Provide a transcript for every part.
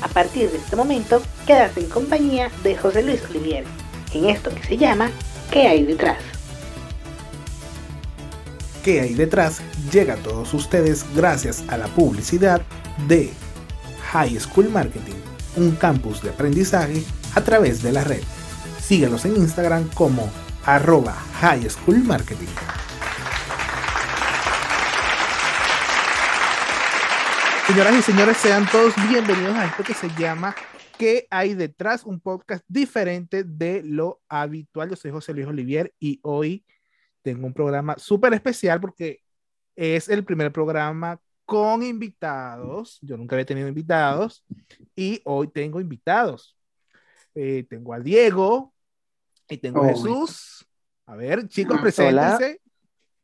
A partir de este momento, quedas en compañía de José Luis Olivier, en esto que se llama ¿Qué hay detrás? ¿Qué hay detrás? Llega a todos ustedes gracias a la publicidad de High School Marketing, un campus de aprendizaje a través de la red. Síguenos en Instagram como arroba High School Marketing. Señoras y señores, sean todos bienvenidos a esto que se llama ¿Qué hay detrás? Un podcast diferente de lo habitual. Yo soy José Luis Olivier y hoy tengo un programa súper especial porque es el primer programa con invitados. Yo nunca había tenido invitados y hoy tengo invitados. Eh, tengo a Diego y tengo a Jesús. A ver, chicos, preséntense.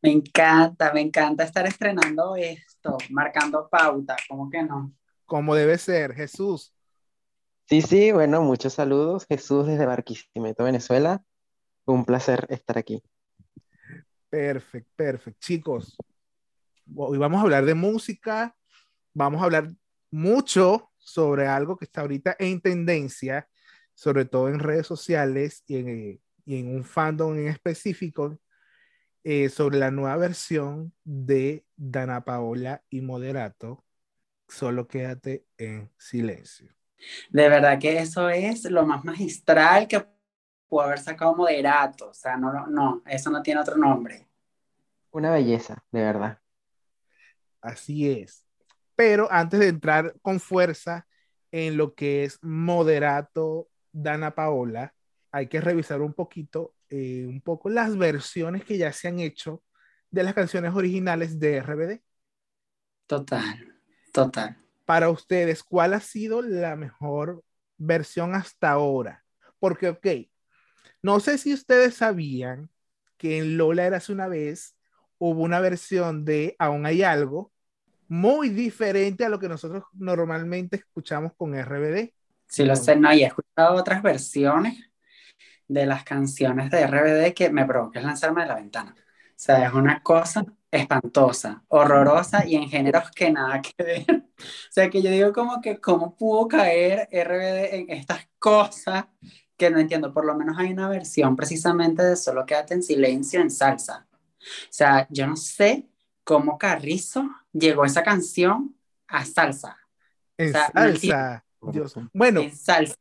Me encanta, me encanta estar estrenando esto, marcando pauta, ¿cómo que no? Como debe ser, Jesús. Sí, sí, bueno, muchos saludos. Jesús desde Barquisimeto, Venezuela. Un placer estar aquí. Perfecto, perfecto. Chicos, hoy vamos a hablar de música, vamos a hablar mucho sobre algo que está ahorita en tendencia, sobre todo en redes sociales y en, y en un fandom en específico, eh, sobre la nueva versión de Dana Paola y Moderato. Solo quédate en silencio. De verdad que eso es lo más magistral que pudo haber sacado Moderato, o sea, no, no, no, eso no tiene otro nombre. Una belleza, de verdad. Así es. Pero antes de entrar con fuerza en lo que es moderato Dana Paola, hay que revisar un poquito, eh, un poco las versiones que ya se han hecho de las canciones originales de RBD. Total, total. Para ustedes, ¿cuál ha sido la mejor versión hasta ahora? Porque, ok, no sé si ustedes sabían que en Lola Eras una vez hubo una versión de Aún hay algo muy diferente a lo que nosotros normalmente escuchamos con RBD. Sí, lo sé, no, y he escuchado otras versiones de las canciones de RBD que me provoca lanzarme de la ventana. O sea, es una cosa espantosa, horrorosa y en géneros que nada que ver. O sea, que yo digo como que cómo pudo caer RBD en estas cosas que no entiendo. Por lo menos hay una versión precisamente de Solo quédate en silencio en salsa. O sea, yo no sé cómo Carrizo llegó esa canción a salsa. En O sea, no salsa. Dios. Bueno, En salsa.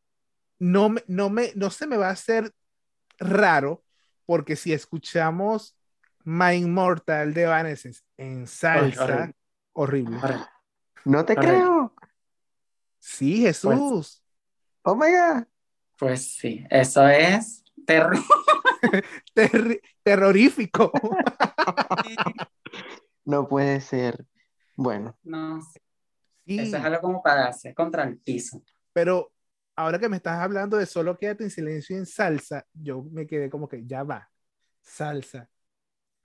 No, me, no, me, no se me va a hacer raro porque si escuchamos My Immortal de Evanescence en salsa, horrible. horrible. Horrible. No te creo. Sí, Jesús. Oh my God. Pues sí, eso es terror. Terri- terrorífico. No puede ser. Bueno, No Sí, eso es algo como para darse contra el piso. pero ahora que me estás hablando de solo quédate en silencio en salsa, yo me quedé como que ya va, salsa.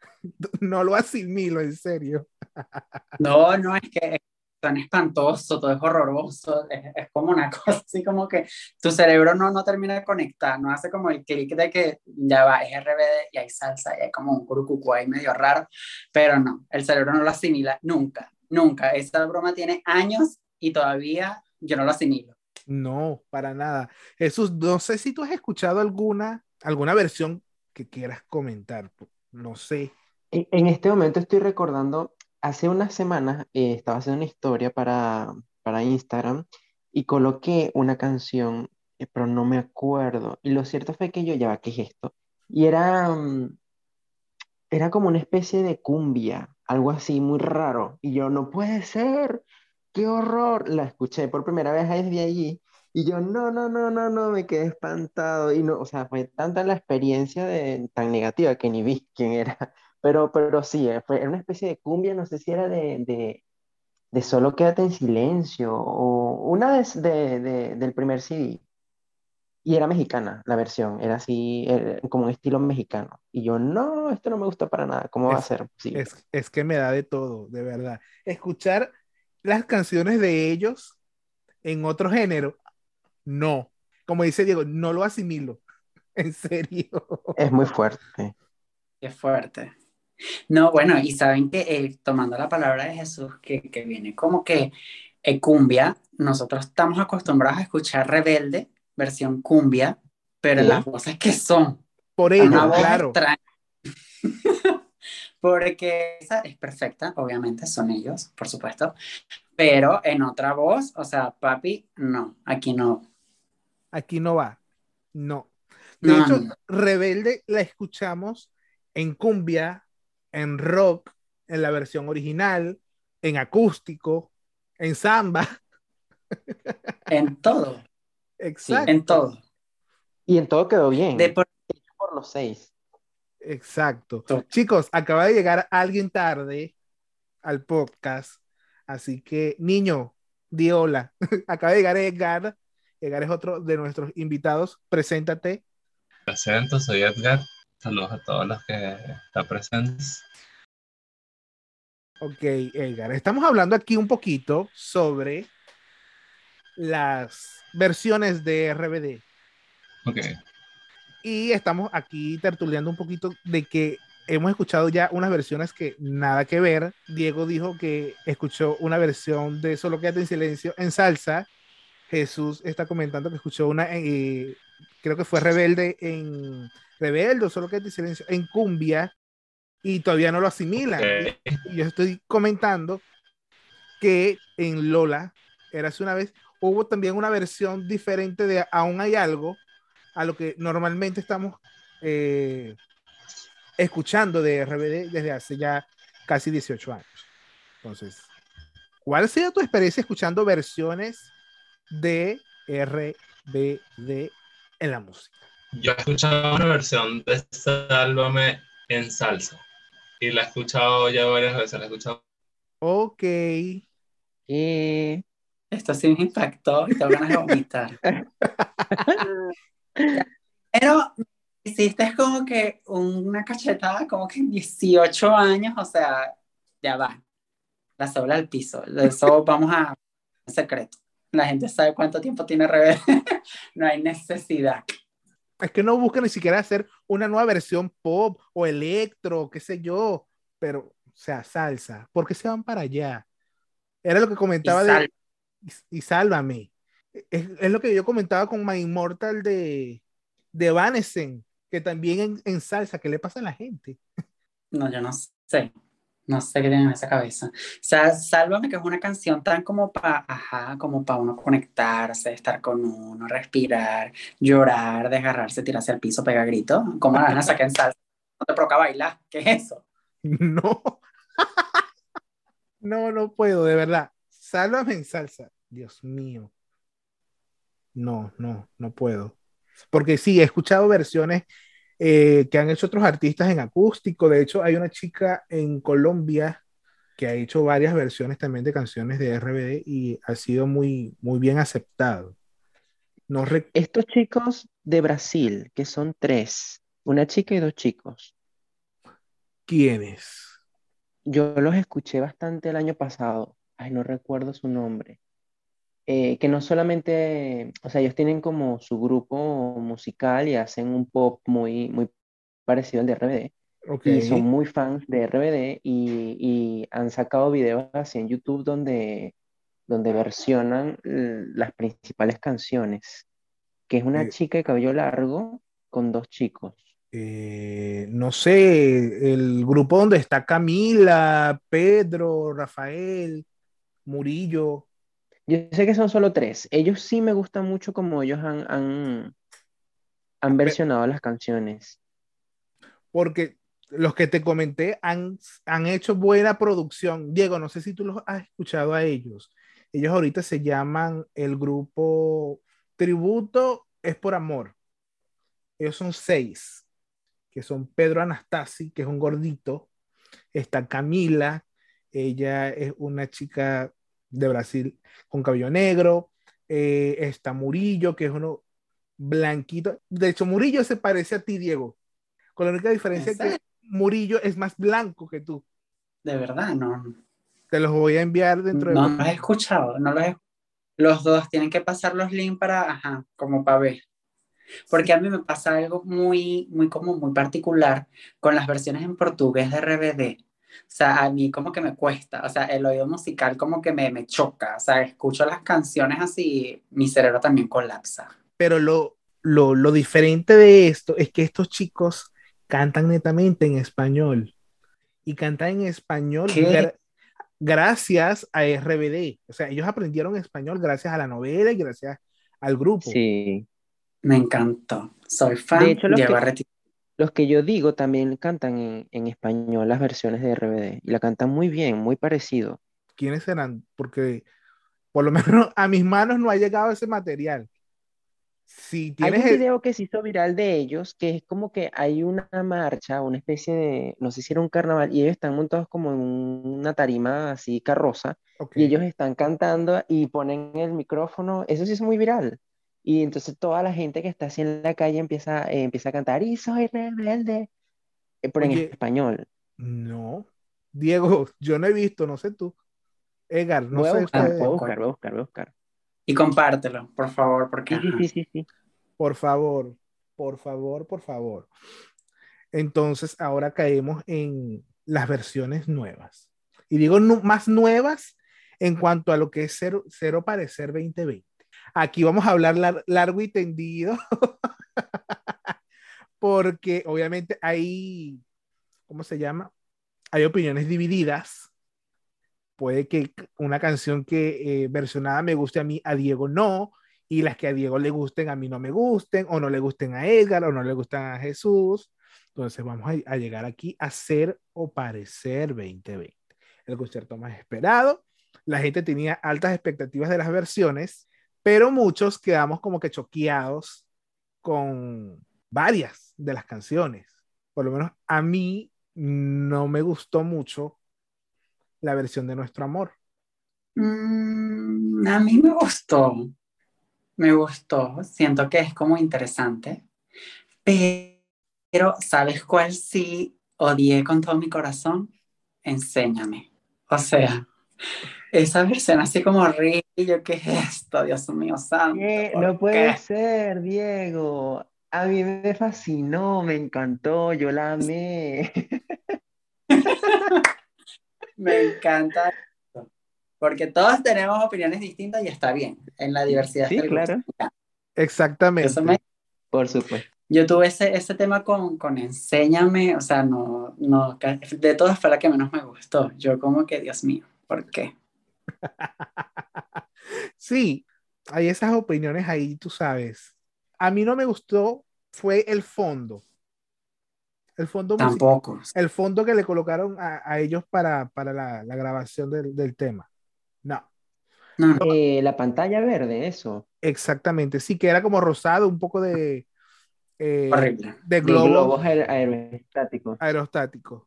No lo asimilo, en serio. No, no, es que tan espantoso, todo es horroroso, es, como una cosa así como que tu cerebro no, no termina de conectar, no hace como el clic de que ya va, es RBD y hay salsa y hay como un curucucú ahí medio raro, pero no, el cerebro no lo asimila nunca, nunca. Esa broma tiene años y todavía yo no lo asimilo. No, para nada. Jesús, no sé si tú has escuchado alguna, alguna versión que quieras comentar. No sé. en, este momento estoy recordando, hace unas semanas eh, estaba haciendo una historia para, para Instagram y coloqué una canción, eh, pero no me acuerdo. Y lo cierto fue que yo, ya ¿qué es esto? Y era, mm, era como una especie de cumbia, algo así muy raro. Y yo, no puede ser, qué horror. La escuché por primera vez desde allí. Y yo, no, no, no, no, no, me quedé espantado. Y no, o sea, fue tanta la experiencia de, tan negativa que ni vi quién era. Pero, pero sí, eh, fue era una especie de cumbia, no sé si era de, de, de Solo quédate en silencio o una de, de- de- del primer CD. Y era mexicana la versión, era así, eh, como un estilo mexicano. Y yo, no, esto no me gusta para nada, ¿cómo va a ser? Sí, Es, es que me da de todo, de verdad. Escuchar las canciones de ellos en otro género, no. Como dice Diego, no lo asimilo. En serio. es muy fuerte. Qué fuerte. No, bueno, y saben que eh, tomando la palabra de Jesús, que, que viene como que eh, cumbia, nosotros estamos acostumbrados a escuchar Rebelde, versión cumbia, pero Sí. las voces que son. Por ello, claro. Porque esa es perfecta, obviamente, son ellos, por supuesto. Pero en otra voz, o sea, papi, no, aquí no. Aquí no va. No. De No, hecho. Rebelde la escuchamos en cumbia, en rock, en la versión original, en acústico, en samba. En todo, Exacto. en todo. Y en todo quedó bien. De por- por los seis. Exacto. Chicos, acaba de llegar alguien tarde al podcast, así que, niño, di hola. acaba de llegar Edgar. Edgar es otro de nuestros invitados. Preséntate. presento, soy Edgar. Saludos a todos los que están presentes. Ok, Edgar. Estamos hablando aquí un poquito sobre las versiones de RBD. Ok, Y estamos aquí tertuleando un poquito de que hemos escuchado ya unas versiones que nada que ver. Diego dijo que escuchó una versión de Solo quédate en silencio en salsa. Jesús está comentando que escuchó una, eh, creo que fue Rebelde en Rebelde Solo quédate en silencio en cumbia y todavía no lo asimilan. ok. Y yo estoy comentando que en Lola, era hace una vez, hubo también una versión diferente de Aún hay algo a lo que normalmente estamos eh, escuchando de RBD desde hace ya casi 18 años. Entonces, ¿cuál ha sido tu experiencia escuchando versiones de RBD en la música? Yo he escuchado una versión de Sálvame en salsa. Y la he escuchado ya varias veces. La he escuchado. Ok. Eh, Esto sí me impactó y tengo ganas de vomitar. Pero hiciste como que una cachetada como que en 18 años, o sea, ya va. La sola al piso. Eso vamos a secreto. La gente sabe cuánto tiempo tiene Rebelde. no hay necesidad. Es que no buscan ni siquiera hacer una nueva versión pop o electro, qué sé yo, pero, o sea, salsa. ¿Por qué se van para allá? Era lo que comentaba Y de. Y, y sálvame. Es, es lo que yo comentaba con My Immortal de, de Vanesen, que también en, en salsa, ¿qué le pasa a la gente? No, yo no sé. No sé qué tiene en esa cabeza. O sea, Sálvame, que es una canción tan como para, ajá, como para uno conectarse, estar con uno, respirar, llorar, desgarrarse, tirarse al piso, pegar gritos. ¿Cómo la van a sacar en salsa? No te provoca bailar. ¿Qué es eso? No. no, no puedo, de verdad. Sálvame en salsa. Dios mío. No, no, no puedo. Porque sí, he escuchado versiones eh, que han hecho otros artistas en acústico. De hecho, hay una chica en Colombia que ha hecho varias versiones también de canciones de RBD y ha sido muy, muy bien aceptado. No estos chicos de Brasil, que son tres, una chica y dos chicos, ¿Quiénes? yo los escuché bastante el año pasado. Ay, no recuerdo su nombre. Eh, que no solamente, o sea, ellos tienen como su grupo musical y hacen un pop muy, muy parecido al de RBD. Y son muy fans de RBD y, y han sacado videos así en YouTube donde, donde versionan las principales canciones, que es una Eh. chica de cabello largo con dos chicos. eh, no sé, el grupo donde está Camila, Pedro, Rafael, Murillo. Yo sé que son solo tres. Ellos sí me gustan mucho como ellos han, han, han versionado las canciones. porque los que te comenté han, han hecho buena producción. Diego, no sé si tú los has escuchado a ellos. Ellos ahorita se llaman el grupo Tributo es por Amor. Ellos son seis, que son Pedro Anastasi, que es un gordito. Está Camila, ella es una chica de Brasil con cabello negro. Eh, está Murillo, que es uno blanquito. De hecho, Murillo se parece a ti, Diego. Con la única diferencia ¿En que? Murillo es más blanco que tú. De verdad, no. Te los voy a enviar dentro No de los he escuchado, no los he Los dos tienen que pasar los links para, ajá, como para ver. Porque a mí me pasa algo muy, muy como muy particular con las versiones en portugués de RBD. O sea, a mí como que me cuesta, o sea, el oído musical como que me, me choca, o sea, escucho las canciones así, mi cerebro también colapsa. Pero lo, lo, lo diferente de esto es que estos chicos cantan netamente en español y cantan en español gracias a RBD. O sea, ellos aprendieron español gracias a la novela y gracias al grupo. Sí. Me encantó. Soy fan De hecho, los Diego que- Arreti- Los que yo digo también cantan en, en español las versiones de RBD y la cantan muy bien, muy parecido. ¿Quiénes serán? Porque por lo menos a mis manos no ha llegado ese material. Si Hay un el- video que se hizo viral de ellos, que es como que hay una marcha, una especie de, no sé si era un carnaval, y ellos están montados como en una tarima así carroza, y ellos están cantando y ponen el micrófono, eso sí es muy viral. Y entonces toda la gente que está así en la calle empieza, eh, empieza a cantar, y soy rebelde, eh, pero en español. No. Diego, yo no he visto, no sé tú. Edgar, no Voy a sé buscar, ustedes. voy a buscar, voy a buscar, voy a buscar. Y compártelo, por favor, porque Sí, sí, sí. Por favor, por favor, por favor. Entonces, ahora caemos en las versiones nuevas. Y digo más nuevas en cuanto a lo que es Cero, Cero Parecer 2020. Aquí vamos a hablar lar- largo y tendido, porque obviamente hay, ¿cómo se llama? Hay opiniones divididas. Puede que una canción que eh, versionada me guste a mí, a Diego no, y las que a Diego le gusten a mí no me gusten, o no le gusten a Edgar, o no le gustan a Jesús. Entonces vamos a llegar aquí a ser o parecer 2020. El concierto más esperado. La gente tenía altas expectativas de las versiones, pero muchos quedamos como que choqueados con varias de las canciones. Por lo menos a mí no me gustó mucho la versión de Nuestro Amor. Mm, a mí me gustó, me gustó, siento que es como interesante, pero ¿sabes cuál sí odié con todo mi corazón? Enséñame. O sea, esa versión así como horrible, yo, ¿qué es esto? Dios mío santo. ¿Qué? ¿por No puede qué? ser, Diego. A mí me fascinó, me encantó, yo la amé. Me encanta esto, porque todos tenemos opiniones distintas y está bien, en la diversidad Sí, claro. Exactamente. Eso me Por supuesto. Yo tuve ese, ese tema con, con Enséñame, o sea, no, no, de todas fue la que menos me gustó. Yo como que, Dios mío, ¿por qué? Sí, hay esas opiniones ahí, tú sabes. A mí no me gustó fue el fondo. El fondo, musical- Tampoco. el fondo que le colocaron a, a ellos para, para la, la grabación del, del tema. No, No, no. Eh, la pantalla verde, eso. exactamente. Sí, que era como rosado, un poco de, eh, de De globos globos aer- aerostáticos. aerostáticos.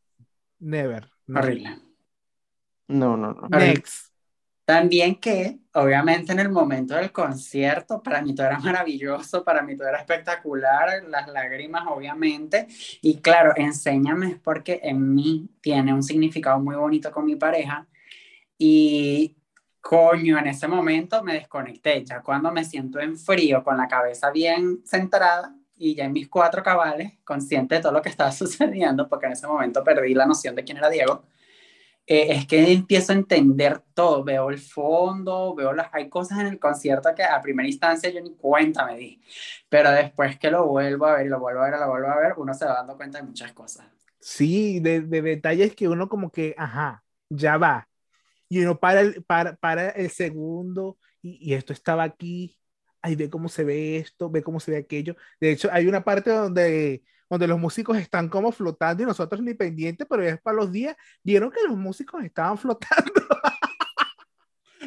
Never. no. horrible. No, no, no. Next. También que, obviamente, en el momento del concierto, para mí todo era maravilloso, para mí todo era espectacular, las lágrimas, obviamente. Y claro, enséñame porque en mí tiene un significado muy bonito con mi pareja. Y coño, en ese momento me desconecté. Ya cuando me siento en frío, con la cabeza bien centrada y ya en mis cuatro cabales, consciente de todo lo que estaba sucediendo, porque en ese momento perdí la noción de quién era Diego es que empiezo a entender todo, veo el fondo, veo las, hay cosas en el concierto que a primera instancia yo ni cuenta me di, pero después que lo vuelvo a ver lo vuelvo a ver lo vuelvo a ver, uno se va dando cuenta de muchas cosas. Sí, de, de detalles que uno como que, ajá, ya va. Y uno para el, para, para el segundo y, y esto estaba aquí. Ay, ve cómo se ve esto, ve cómo se ve aquello. De hecho, hay una parte donde, donde los músicos están como flotando y nosotros ni pendientes, pero ya es para los días, vieron que los músicos estaban flotando.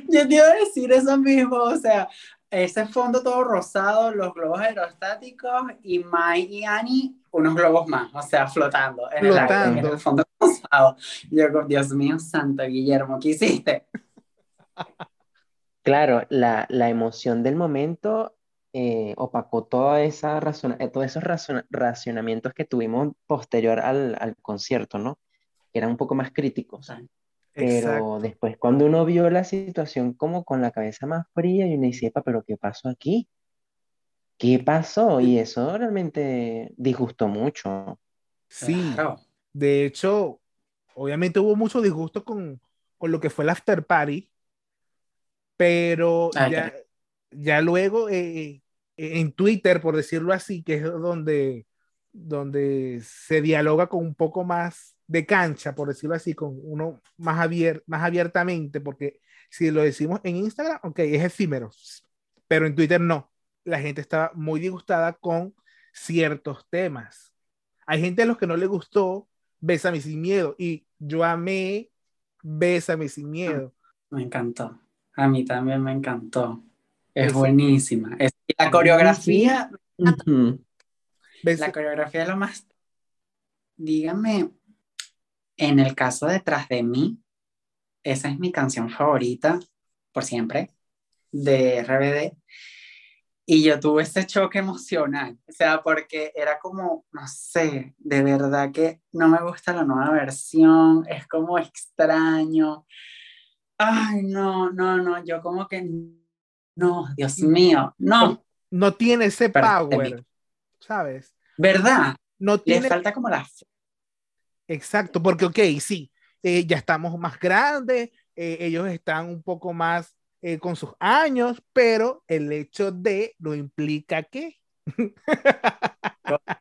Yo te iba a decir eso mismo, o sea, ese fondo todo rosado, los globos aerostáticos y Mai y Annie, unos globos más, o sea, flotando en, el, aire, en Flotando. el fondo rosado. Yo, Dios mío, santo Guillermo, ¿qué hiciste? Claro, la, la emoción del momento eh, opacó toda esa razona- eh, todos esos razona- racionamientos que tuvimos posterior al, al concierto, ¿no? Que eran un poco más críticos. Pero Exacto. después, cuando uno vio la situación como con la cabeza más fría, y uno dice, "Epa, pero ¿qué pasó aquí? ¿Qué pasó? Y eso realmente disgustó mucho. Sí, Claro. de hecho, obviamente hubo mucho disgusto con, con lo que fue el after party, pero Ay, ya, ya luego eh, en Twitter, por decirlo así, que es donde, donde se dialoga con un poco más de cancha, por decirlo así, con uno más, abier más abiertamente, porque si lo decimos en Instagram, ok, es efímero, pero en Twitter no. La gente estaba muy disgustada con ciertos temas. Hay gente a los que no le gustó Bésame sin miedo y yo amé Bésame sin miedo. Me encantó. A mí también me encantó. Es buenísima. Es- la coreografía, la coreografía es lo más. Dígame, en el caso de Tras de mí, esa es mi canción favorita por siempre de RBD. Y yo tuve ese choque emocional, o sea, porque era como, no sé, de verdad que no me gusta la nueva versión, es como extraño. Ay, no, no, no, yo como que, no, Dios mío, no, no tiene ese power, ¿sabes? ¿verdad? No Le tiene falta como la... Exacto, porque, ok, sí, eh, ya estamos más grandes, eh, ellos están un poco más eh, con sus años, pero el hecho de no implica que.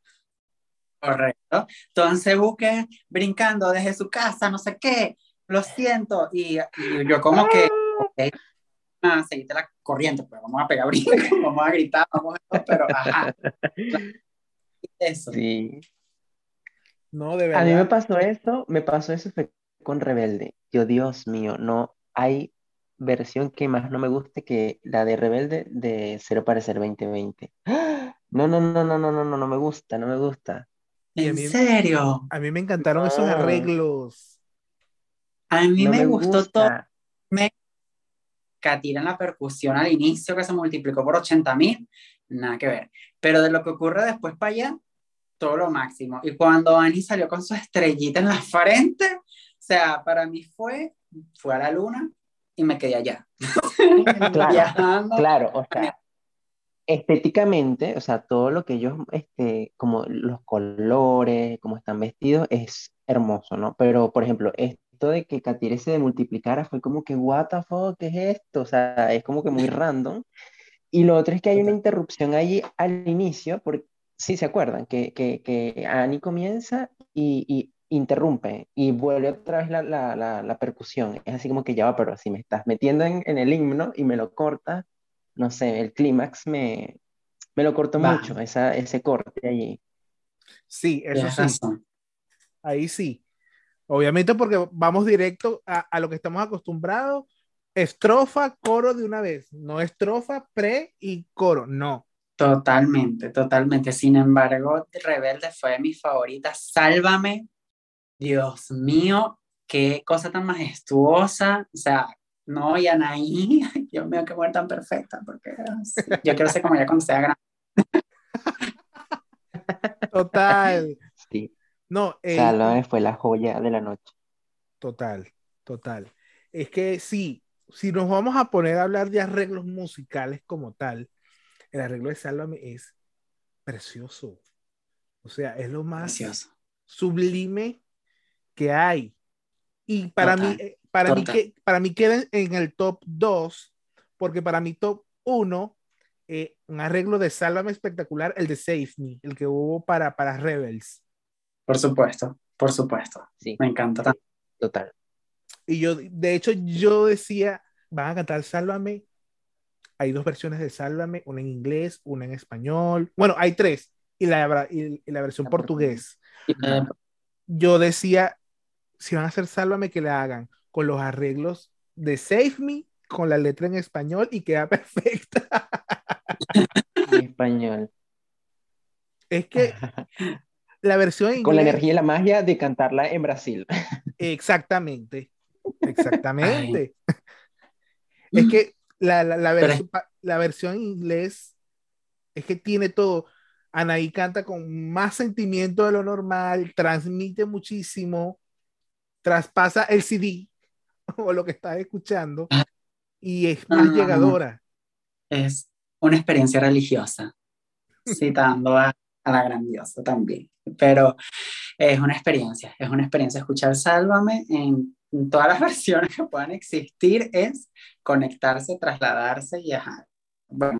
Correcto. Entonces busque brincando desde su casa, no sé qué, lo siento. Y, y yo como que, ok, ah, seguiste la corriente, pues vamos a pegar brincos, vamos a gritar, vamos a... Pero, ajá. Eso. Sí. No, de A mí me verdad. pasó eso, me pasó eso fue con Rebelde. Yo, Dios mío, no hay versión que más no me guste que la de Rebelde de Cero Parecer 2020. ¡Ah! No, no, no, no, no, no, no, no me gusta, no me gusta. A ¿En mí- serio? A mí me encantaron esos arreglos. A mí No me, me gustó todo. gusta. Catira en la percusión al inicio que se multiplicó por 80 mil, nada que ver. Pero de lo que ocurre después para allá, todo lo máximo. Y cuando Annie salió con su estrellita en la frente, o sea, para mí fue, fue a la luna y me quedé allá. Claro. Claro, o sea, estéticamente, o sea, todo lo que ellos, este, como los colores, cómo están vestidos, es hermoso, ¿no? Pero, por ejemplo, esto de que Katire se multiplicara fue como que, what the fuck, ¿qué es esto? O sea, es como que muy random. Y lo otro es que hay una interrupción allí al inicio, porque, sí, ¿se acuerdan? Que, que, que Annie comienza y, y interrumpe y vuelve otra vez la, la, la, la percusión. Es así como que ya va, pero si me estás metiendo en, en el himno y me lo cortas, no sé, el clímax me, me lo cortó mucho, esa, ese corte allí. Sí, eso sí, ahí sí. Obviamente porque vamos directo a, a lo que estamos acostumbrados. Estrofa, coro de una vez. No estrofa, pre y coro. No. Totalmente, totalmente. Sin embargo, Rebelde fue mi favorita. Sálvame. Dios mío, qué cosa tan majestuosa. O sea, no, y Anaí, Dios mío, qué mujer tan perfecta, porque yo quiero ser como ella cuando sea grande. Total. Sí, No, eh, Sálvame fue la joya de la noche. Total, total. Es que sí, si nos vamos a poner a hablar de arreglos musicales como tal, el arreglo de Sálvame es precioso. O sea, es lo más Precioso. sublime que hay. Y para Total, mí, eh, para mí, que, para mí queda en- en el top 2, porque para mí top 1, eh, un arreglo de Sálvame espectacular, el de Save Me, el que hubo para, para Rebels. Por supuesto, por supuesto. Sí, Me encanta total. Y yo, de hecho, yo decía, van a cantar Sálvame. Hay dos versiones de Sálvame, una en inglés, una en español. Bueno, hay tres. Y la, y, y la versión portugués. Yo decía, si van a hacer Sálvame, que la hagan con los arreglos de Save Me, con la letra en español y queda perfecta. En español. Es que la versión en Con la energía y la magia de cantarla en Brasil. Exactamente. Exactamente. Es que la, la, la, vers- la versión en inglés es que tiene todo. Anaí canta con más sentimiento de lo normal, transmite muchísimo, traspasa el CD o lo que estás escuchando y es más Ah. llegadora. Es una experiencia religiosa. Citando a a la grandiosa también. Pero es una experiencia, es una experiencia escuchar Sálvame en, todas las versiones que puedan existir, es conectarse, trasladarse y ajá. Bueno,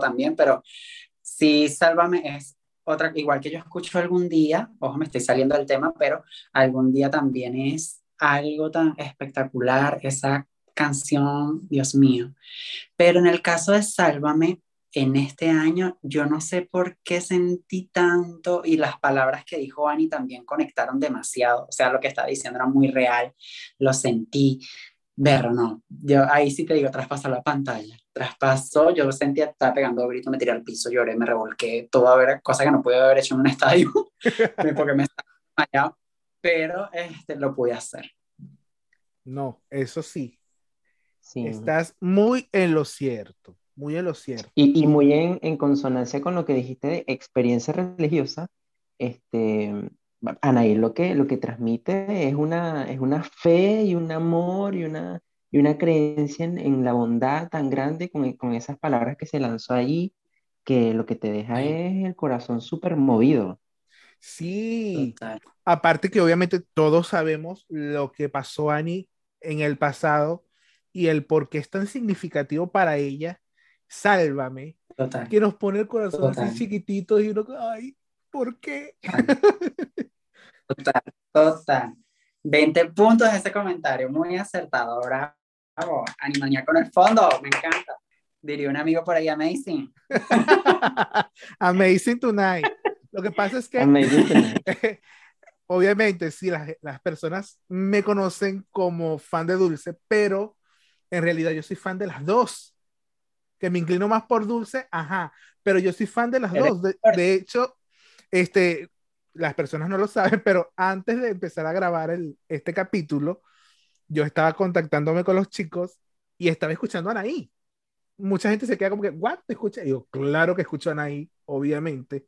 también, pero sí, Sálvame es otra, igual que yo escucho algún día, ojo, me estoy saliendo del tema, pero algún día también es algo tan espectacular, esa canción, Dios mío. Pero en el caso de Sálvame, en este año yo no sé por qué sentí tanto y las palabras que dijo Ani también conectaron demasiado, o sea, lo que estaba diciendo era muy real, lo sentí, pero no, yo ahí sí te digo, traspasó la pantalla, traspasó, yo lo sentía, estaba pegando grito, me tiré al piso, lloré, me revolqué, todo a ver, cosa que no pude haber hecho en un estadio, porque me estaba desmayado, pero este, lo pude hacer. No, eso sí. sí. Estás muy en lo cierto muy en lo cierto. Y, y muy en, en, consonancia con lo que dijiste de experiencia religiosa, este, Anaí lo que, lo que transmite es una, es una fe y un amor y una, y una creencia en, en la bondad tan grande con, con, esas palabras que se lanzó allí, que lo que te deja es el corazón súper movido. Sí, aparte que obviamente todos sabemos lo que pasó Ani en el pasado y el por qué es tan significativo para ella Sálvame, que nos pone el corazón así chiquitito y uno, ay, ¿por qué? Total, total. 20 puntos de ese comentario, muy acertado, bravo. Animania con el fondo, me encanta. Diría un amigo por ahí, amazing. amazing tonight. Lo que pasa es que, obviamente, sí, las, las personas me conocen como fan de Dulce, pero en realidad yo soy fan de las dos que me inclino más por Dulce, ajá, pero yo soy fan de las dos. De, hecho, este, las personas no lo saben, pero antes de empezar a grabar el, este capítulo, yo estaba contactándome con los chicos y estaba escuchando a Anaí. Mucha gente se queda como que, ¿what? ¿Te escucha? Y yo, claro que escucho a Anaí, obviamente.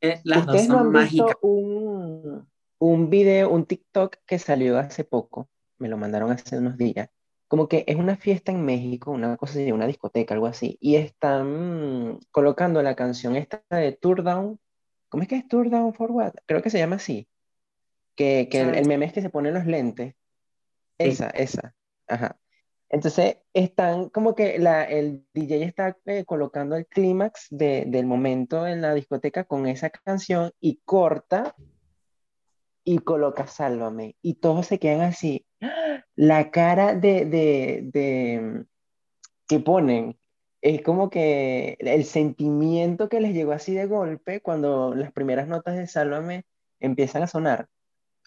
Es las dos son mágicas. Un, un video, un TikTok que salió hace poco, me lo mandaron hace unos días, como que es una fiesta en México, una cosa así, una discoteca, algo así, y están colocando la canción esta de Tour Down, ¿cómo es que es Tour Down for What? Creo que se llama así, que, que el, meme es que se ponen los lentes, esa, esa, ajá. Entonces están como que la, el DJ está eh, colocando el clímax de, del momento en la discoteca con esa canción y corta y coloca Sálvame. Y todos se quedan así. La cara de, de, de, que ponen es como que el sentimiento que les llegó así de golpe cuando las primeras notas de Sálvame empiezan a sonar.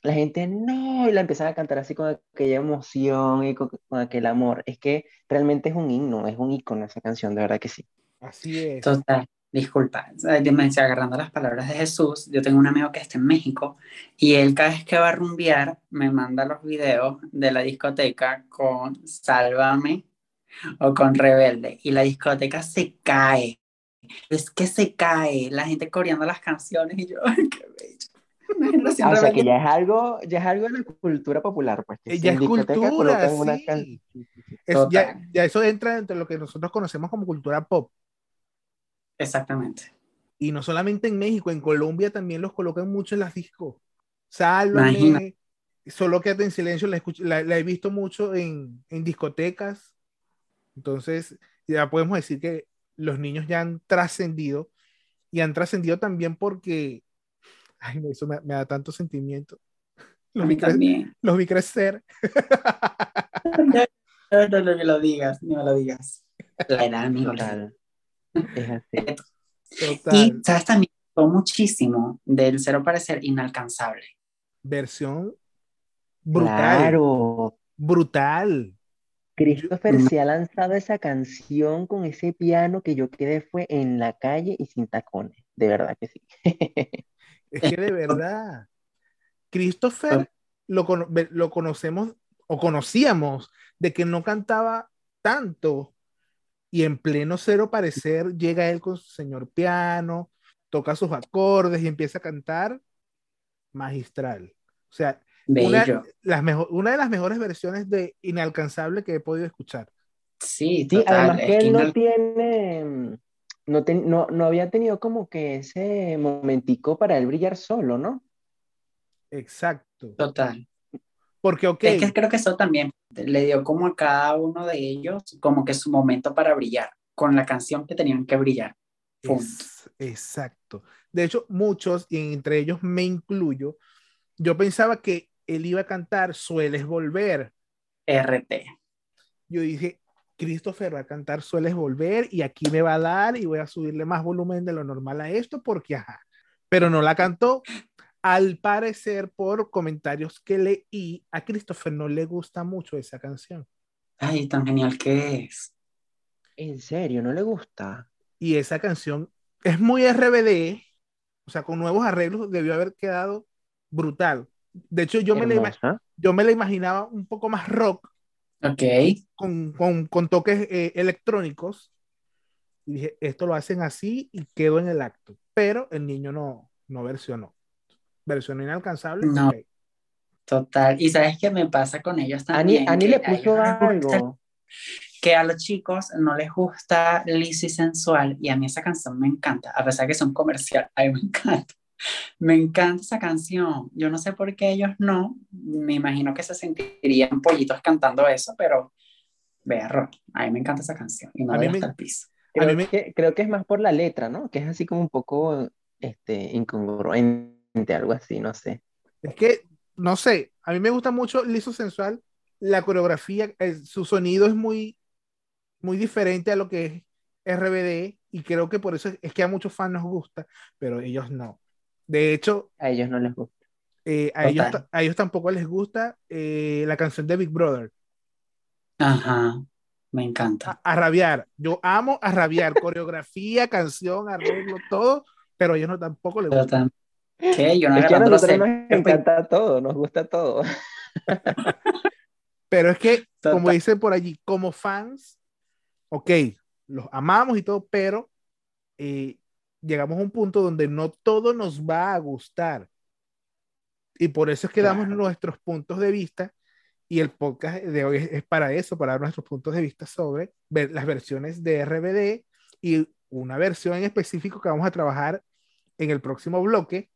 La gente no, y la empiezan a cantar así con aquella emoción y con, con aquel amor. Es que realmente es un himno, es un icono esa canción, de verdad que sí. Así es. Total disculpa, me estoy agarrando las palabras de Jesús. Yo tengo un amigo que está en México y él cada vez que va a rumbear me manda los videos de la discoteca con Sálvame o con Rebelde y la discoteca se cae. Es que se cae, la gente coreando las canciones y yo, ¡ay, qué bello! Ah, o sea que ya es algo, ya es algo de la cultura popular, pues. ya es cultura, sí. ya, ya, eso entra entre lo que nosotros conocemos como cultura pop. Exactamente. Y no solamente en México, en Colombia también los colocan mucho en las discos. Sálvame, solo quédate en silencio, la, la, he visto mucho en, en, discotecas. Entonces, ya podemos decir que los niños ya han trascendido y han trascendido también porque, ay, eso me, me da tanto sentimiento. Los, vi, también. los vi crecer. No, no, no, me lo digas, no me lo digas. La edad, amigo. Y sabes también muchísimo del cero parecer inalcanzable. Versión brutal. Brutal. Christopher se ha lanzado esa canción con ese piano que yo quedé fue en la calle y sin tacones. De verdad que sí. es que de verdad. Christopher lo, lo conocemos o conocíamos de que no cantaba tanto y en pleno cero parecer llega él con su señor piano, toca sus acordes y empieza a cantar magistral. O sea, una, las una de las mejores versiones de Inalcanzable que he podido escuchar. Sí, sí además que él no tiene, no, ten- no, no había tenido como que ese momentico para él brillar solo, ¿no? Exacto. Total. Porque, ok, Es que creo que eso también le dio como a cada uno de ellos como que su momento para brillar, con la canción que tenían que brillar. Es- exacto. De hecho, muchos, y entre ellos me incluyo, yo pensaba que él iba a cantar Sueles Volver. RT. Yo dije, Christopher va a cantar Sueles Volver y aquí me va a dar y voy a subirle más volumen de lo normal a esto porque, ajá. Pero no la cantó. Al parecer, por comentarios que leí, a Christopher no le gusta mucho esa canción. Ay, tan genial que es. En serio, ¿no le gusta? Y esa canción es muy RBD, o sea, con nuevos arreglos debió haber quedado brutal. De hecho, yo me, la, yo me la imaginaba un poco más rock, Ok. con, con, con toques eh, electrónicos. Y dije, esto lo hacen así y quedó en el acto. Pero el niño no, no versionó. Versionó inalcanzable. No. Total. Y sabes qué me pasa con ellos Ani, también. Ani le puso algo. que a los chicos no les gusta liso y sensual y a mí esa canción me encanta, a pesar que son comercial, a mí me encanta. Me encanta esa canción. Yo no sé por qué ellos no. Me imagino que se sentirían pollitos cantando eso, pero berro, a mí me encanta esa canción y no A mí me- hasta el piso. A mí Creo me- que, creo que es más por la letra, ¿no? Que es así como un poco este, incongruente, algo así, no sé. Es que, no sé, a mí me gusta mucho Liso Sensual. La coreografía, su sonido es muy, muy diferente a lo que es RBD y creo que por eso es, es que a muchos fans nos gusta, pero ellos no. De hecho, A ellos no les gusta. eh, a, ellos, a ellos tampoco les gusta eh, la canción de Big Brother. Ajá, me encanta. A, a rabiar. Yo amo a rabiar. Coreografía, canción, arreglo, todo, pero a ellos no tampoco les Pero gusta. ¿Qué? Yo no Es que a nosotros nos encanta todo, nos gusta todo. Pero es que, Total. como dicen por allí, como fans, ok, los amamos y todo, pero eh, llegamos a un punto donde no todo nos va a gustar. Y por eso es que damos Claro. nuestros puntos de vista. Y el podcast de hoy es, es para eso, para dar nuestros puntos de vista sobre ver las versiones de RBD y una versión en específico que vamos a trabajar en el próximo bloque,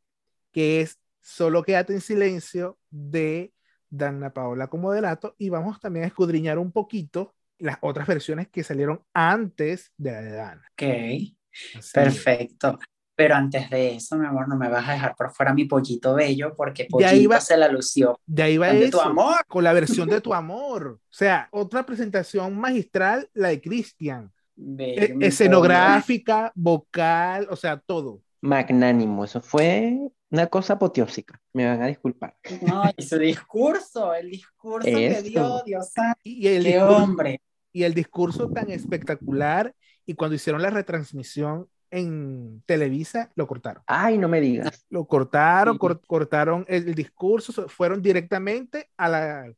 que es Solo quédate en silencio de Dana Paola como delato y vamos también a escudriñar un poquito las otras versiones que salieron antes de la de Dana. Ok, Así es. perfecto. Pero antes de eso, mi amor, no me vas a dejar por fuera mi pollito bello porque Ya Pollito se la lució. De ahí va De tu eso, amor. con la versión de tu amor. O sea, otra presentación magistral, la de Cristian. E- escenográfica, vocal, o sea, todo. Magnánimo, eso fue una cosa apoteósica. Me van a disculpar. No, y su discurso, el discurso que Eso. dio, Dios santo, Y el, qué discurso, hombre. y el discurso tan espectacular. Y cuando hicieron la retransmisión en Televisa, lo cortaron. Ay, no me digas. Lo cortaron, Sí. cor- cortaron el, el discurso, fueron directamente a la,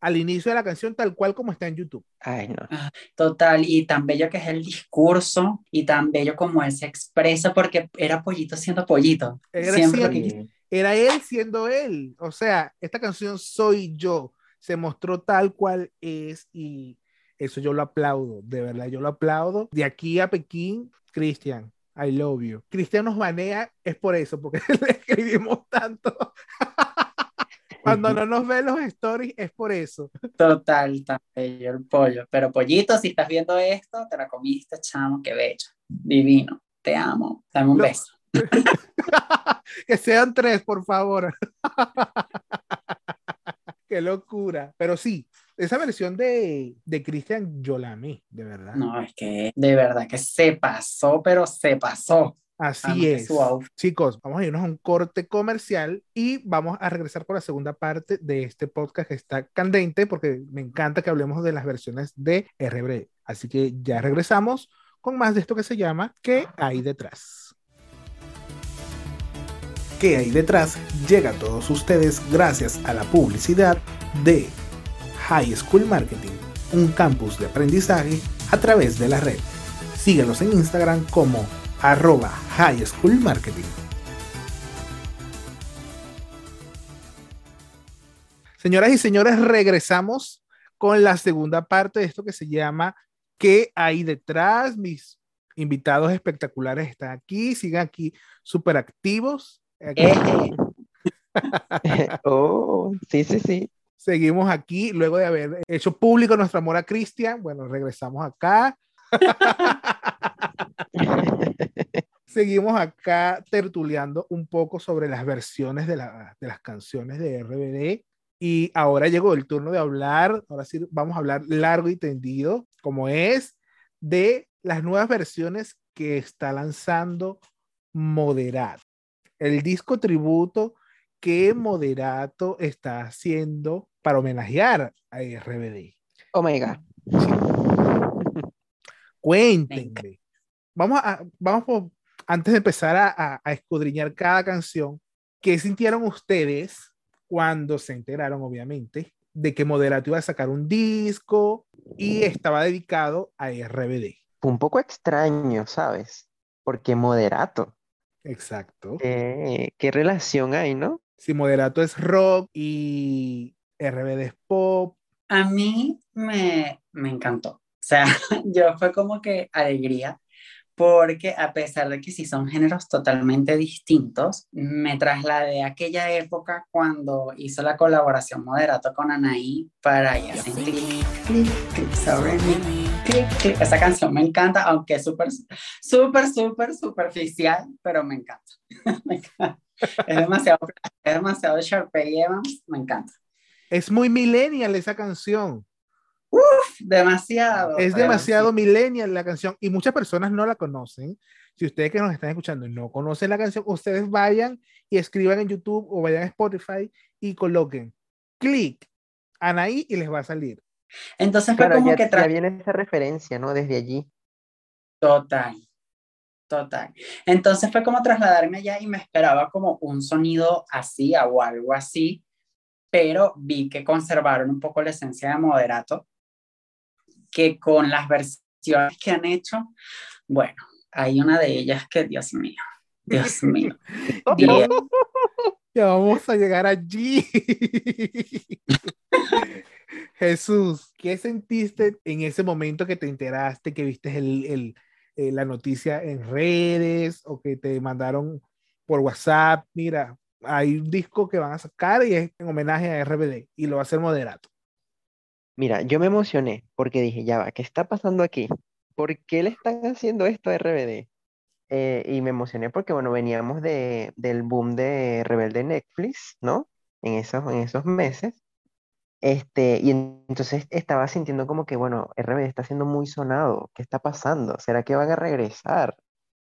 al inicio de la canción, tal cual como está en YouTube. Ay, no. Total, y tan bello que es el discurso, y tan bello como él se expresa, porque era pollito siendo pollito. Era Siempre que- Sí. Era él siendo él. O sea, esta canción soy yo. Se mostró tal cual es y eso yo lo aplaudo. De verdad, yo lo aplaudo. De aquí a Pekín, Cristian, I love you. Cristian nos banea, es por eso, porque le escribimos tanto. Cuando no nos ve los stories, es por eso. Total, tan bello el pollo. Pero pollito, si estás viendo esto, te la comiste, chamo, qué bello. Divino. Te amo. Dame un No. beso. que sean tres, por favor. Qué locura. Pero sí, esa versión de, de Cristian, yo la amé, de verdad. No, es que de verdad que se pasó, pero se pasó. Así es. Chicos, vamos a irnos a un corte comercial y vamos a regresar con la segunda parte de este podcast que está candente porque me encanta que hablemos de las versiones de RBD. Así que ya regresamos con más de esto que se llama ¿Qué hay detrás? ¿Qué hay detrás? Llega a todos ustedes gracias a la publicidad de High School Marketing, un campus de aprendizaje a través de la red. Síguenos en Instagram como arroba High School Marketing. Señoras y señores, regresamos con la segunda parte de esto que se llama ¿Qué hay detrás? Mis invitados espectaculares están aquí, sigan aquí súper activos. Aquí- Eh, Oh, sí, sí, sí. Seguimos aquí, luego de haber hecho público nuestro amor a Cristian, bueno, regresamos acá. Seguimos acá tertuleando un poco sobre las versiones de, la- de las canciones de RBD. Y ahora llegó el turno de hablar, ahora sí vamos a hablar largo y tendido, como es, de las nuevas versiones que está lanzando Moderato. El disco tributo que Moderato está haciendo para homenajear a RBD. Omega. Cuéntenme. Vamos a, vamos por- antes de empezar a, a- a escudriñar cada canción, ¿qué sintieron ustedes cuando se enteraron, obviamente, de que Moderato iba a sacar un disco y estaba dedicado a RBD? Fue un poco extraño, ¿sabes? Porque moderato. Exacto. ¿Qué, qué relación hay, no? Si Moderato es rock y RBD es pop, A mí me, me encantó. O sea, yo fue como que alegría, porque a pesar de que sí son géneros totalmente distintos, me trasladé a aquella época cuando hizo la colaboración Moderato con Anaí para ella clic, clic, clic sobre mí, clic, clic. Esa canción me encanta, aunque es súper, súper, súper superficial, pero me encanta. Me encanta. Es demasiado, es demasiado Sharpay Evans, me encanta. es muy millennial esa canción. Demasiado. Es demasiado sí. millennial la canción y muchas personas no la conocen. Si ustedes que nos están escuchando no conocen la canción, ustedes vayan y escriban en YouTube o vayan a Spotify y coloquen clic Anaí y les va a salir. Entonces fue Claro, como ya, que ya viene esa referencia, ¿no? Desde allí. Total, total. Entonces fue como trasladarme allá y me esperaba como un sonido así o algo así, pero vi que conservaron un poco la esencia de moderato, que con las versiones que han hecho, bueno, hay una de ellas que, Dios mío, Dios mío. Ya, diría- ya vamos a llegar allí. Jesús, ¿qué sentiste en ese momento que te enteraste, que viste el, el- eh, la noticia en redes o que te mandaron por WhatsApp? Mira, hay un disco que van a sacar y es en homenaje a RBD y lo va a hacer Moderato. Mira, yo me emocioné porque dije, ya va, ¿qué está pasando aquí? ¿Por qué le están haciendo esto a RBD? Eh, y me emocioné porque, bueno, veníamos de, del boom de Rebelde Netflix, ¿no? En esos, en esos meses. Este, y en- entonces estaba sintiendo como que, bueno, RBD está siendo muy sonado. ¿Qué está pasando? ¿Será que van a regresar?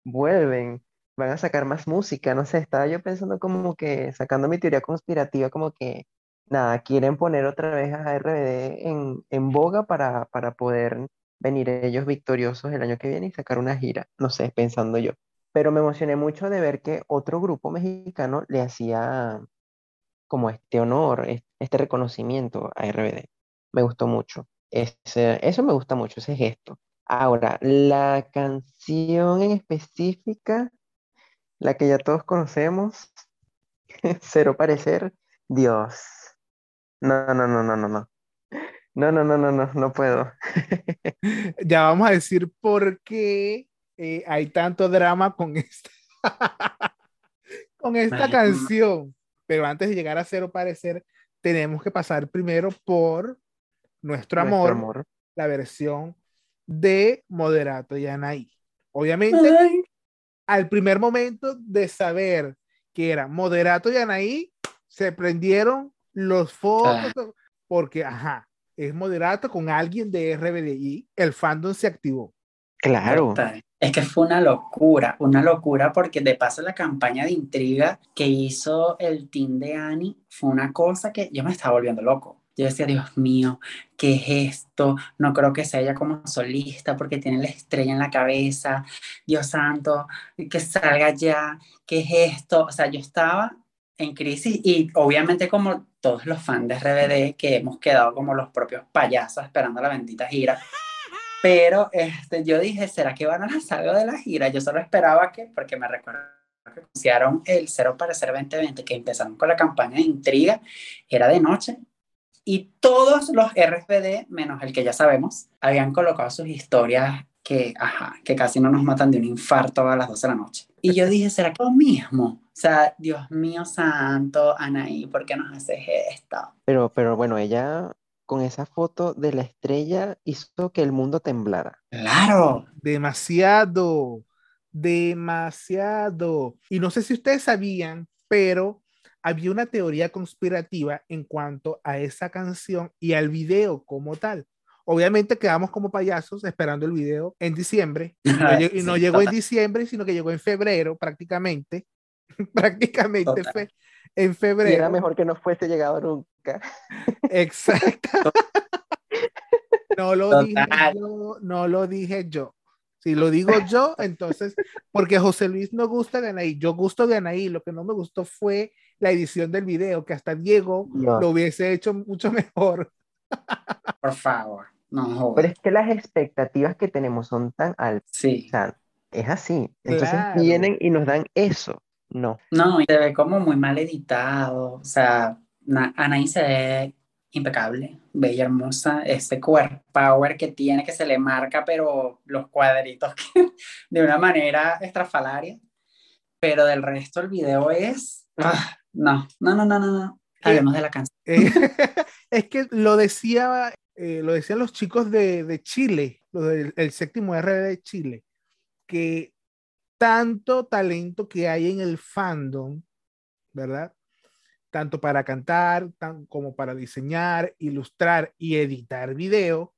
¿Vuelven? ¿Van a sacar más música? No sé, estaba yo pensando como que, sacando mi teoría conspirativa, como que nada, quieren poner otra vez a RBD en, en boga para, para poder venir ellos victoriosos el año que viene y sacar una gira, no sé, pensando yo. Pero me emocioné mucho de ver que otro grupo mexicano le hacía como este honor, es- este reconocimiento a RBD. Me gustó mucho. Ese- eso me gusta mucho, ese gesto. Ahora, la canción en específica, la que ya todos conocemos, Cero Parecer, Dios. No, no, no, no, no, no. No, no, no, no, no, no puedo. Ya vamos a decir por qué eh, hay tanto drama con esta, con esta Ay, canción. Pero antes de llegar a Cero Parecer, tenemos que pasar primero por Nuestro Nuestro Amor, amor. la versión de Moderato y Anaí. Obviamente, Ay, al primer momento de saber que era Moderato y Anaí, se prendieron los focos porque, ajá, es Moderato con alguien de RBDI, el fandom se activó. Claro. Es que fue una locura, una locura porque de paso la campaña de intriga que hizo el team de Annie fue una cosa que yo me estaba volviendo loco. Yo decía, Dios mío, ¿qué es esto? No creo que sea ella como solista porque tiene la estrella en la cabeza. Dios santo, que salga ya. ¿Qué es esto? O sea, yo estaba en crisis y obviamente como todos los fans de RBD que hemos quedado como los propios payasos esperando la bendita gira. Pero este, yo dije, ¿será que van a lanzar algo de la gira? Yo solo esperaba que, porque me recuerdo que anunciaron el Cero Parecer 2020, que empezaron con la campaña de intriga, era de noche, y todos los RFD, menos el que ya sabemos, habían colocado sus historias que, ajá, que casi no nos matan de un infarto a las 12 de la noche. Y yo dije, ¿será que lo mismo? O sea, Dios mío santo, Anaí, ¿por qué nos haces esto? Pero, pero bueno, ella con esa foto de la estrella hizo que el mundo temblara. Claro. Demasiado, demasiado. Y no sé si ustedes sabían, pero había una teoría conspirativa en cuanto a esa canción y al video como tal. Obviamente quedamos como payasos esperando el video en diciembre y no, y no llegó en diciembre, sino que llegó en febrero prácticamente. prácticamente fe, en febrero. Y era mejor que no fuese llegado nunca. Exacto. No lo Total. dije yo, no lo dije yo. Si lo digo yo, entonces, porque José Luis no gusta de Anaí, yo gusto de Anaí, lo que no me gustó fue la edición del video, que hasta Diego no. lo hubiese hecho mucho mejor. Por favor, no. Pero es que las expectativas que tenemos son tan altas. Sí. O sea, es así. Entonces claro. vienen y nos dan eso. No. No, y se ve como muy mal editado. O sea, Anaí se ve impecable, bella, hermosa, ese core power que tiene, que se le marca, pero los cuadritos que, de una manera estrafalaria. Pero del resto el video es... Ah, no, no, no, no, no, no. Hablemos de la canción. Eh, es que lo decía, eh, lo decían los chicos de, de Chile, los del el séptimo RD de Chile, que tanto talento que hay en el fandom, ¿verdad? Tanto para cantar tan, como para diseñar, ilustrar y editar video,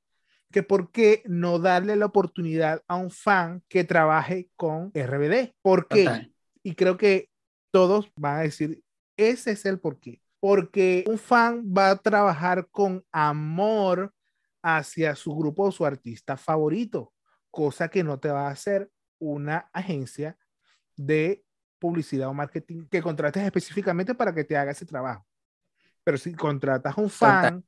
que por qué no darle la oportunidad a un fan que trabaje con RBD. ¿Por qué? Okay. Y creo que todos van a decir, ese es el por qué. Porque un fan va a trabajar con amor hacia su grupo o su artista favorito, cosa que no te va a hacer una agencia de publicidad o marketing que contrates específicamente para que te haga ese trabajo. Pero si contratas a un fan,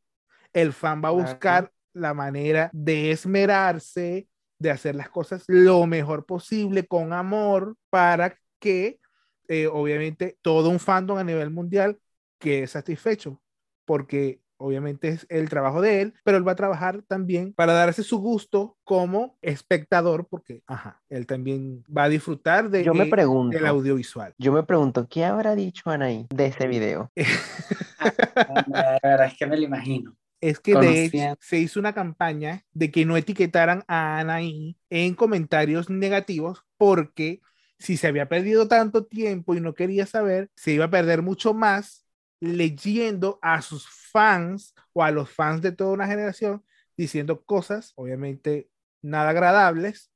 el fan va a buscar la manera de esmerarse, de hacer las cosas lo mejor posible con amor para que eh, obviamente todo un fandom a nivel mundial quede satisfecho, porque obviamente es el trabajo de él, pero él va a trabajar también para darse su gusto como espectador, porque, ajá, él también va a disfrutar de, yo me pregunto, del audiovisual. Yo me pregunto, ¿qué habrá dicho Anaí de ese video? la verdad es que me lo imagino. Es que de hecho se hizo una campaña de que no etiquetaran a Anaí en comentarios negativos porque si se había perdido tanto tiempo y no quería saber, se iba a perder mucho más leyendo a sus fans o a los fans de toda una generación diciendo cosas, obviamente nada agradables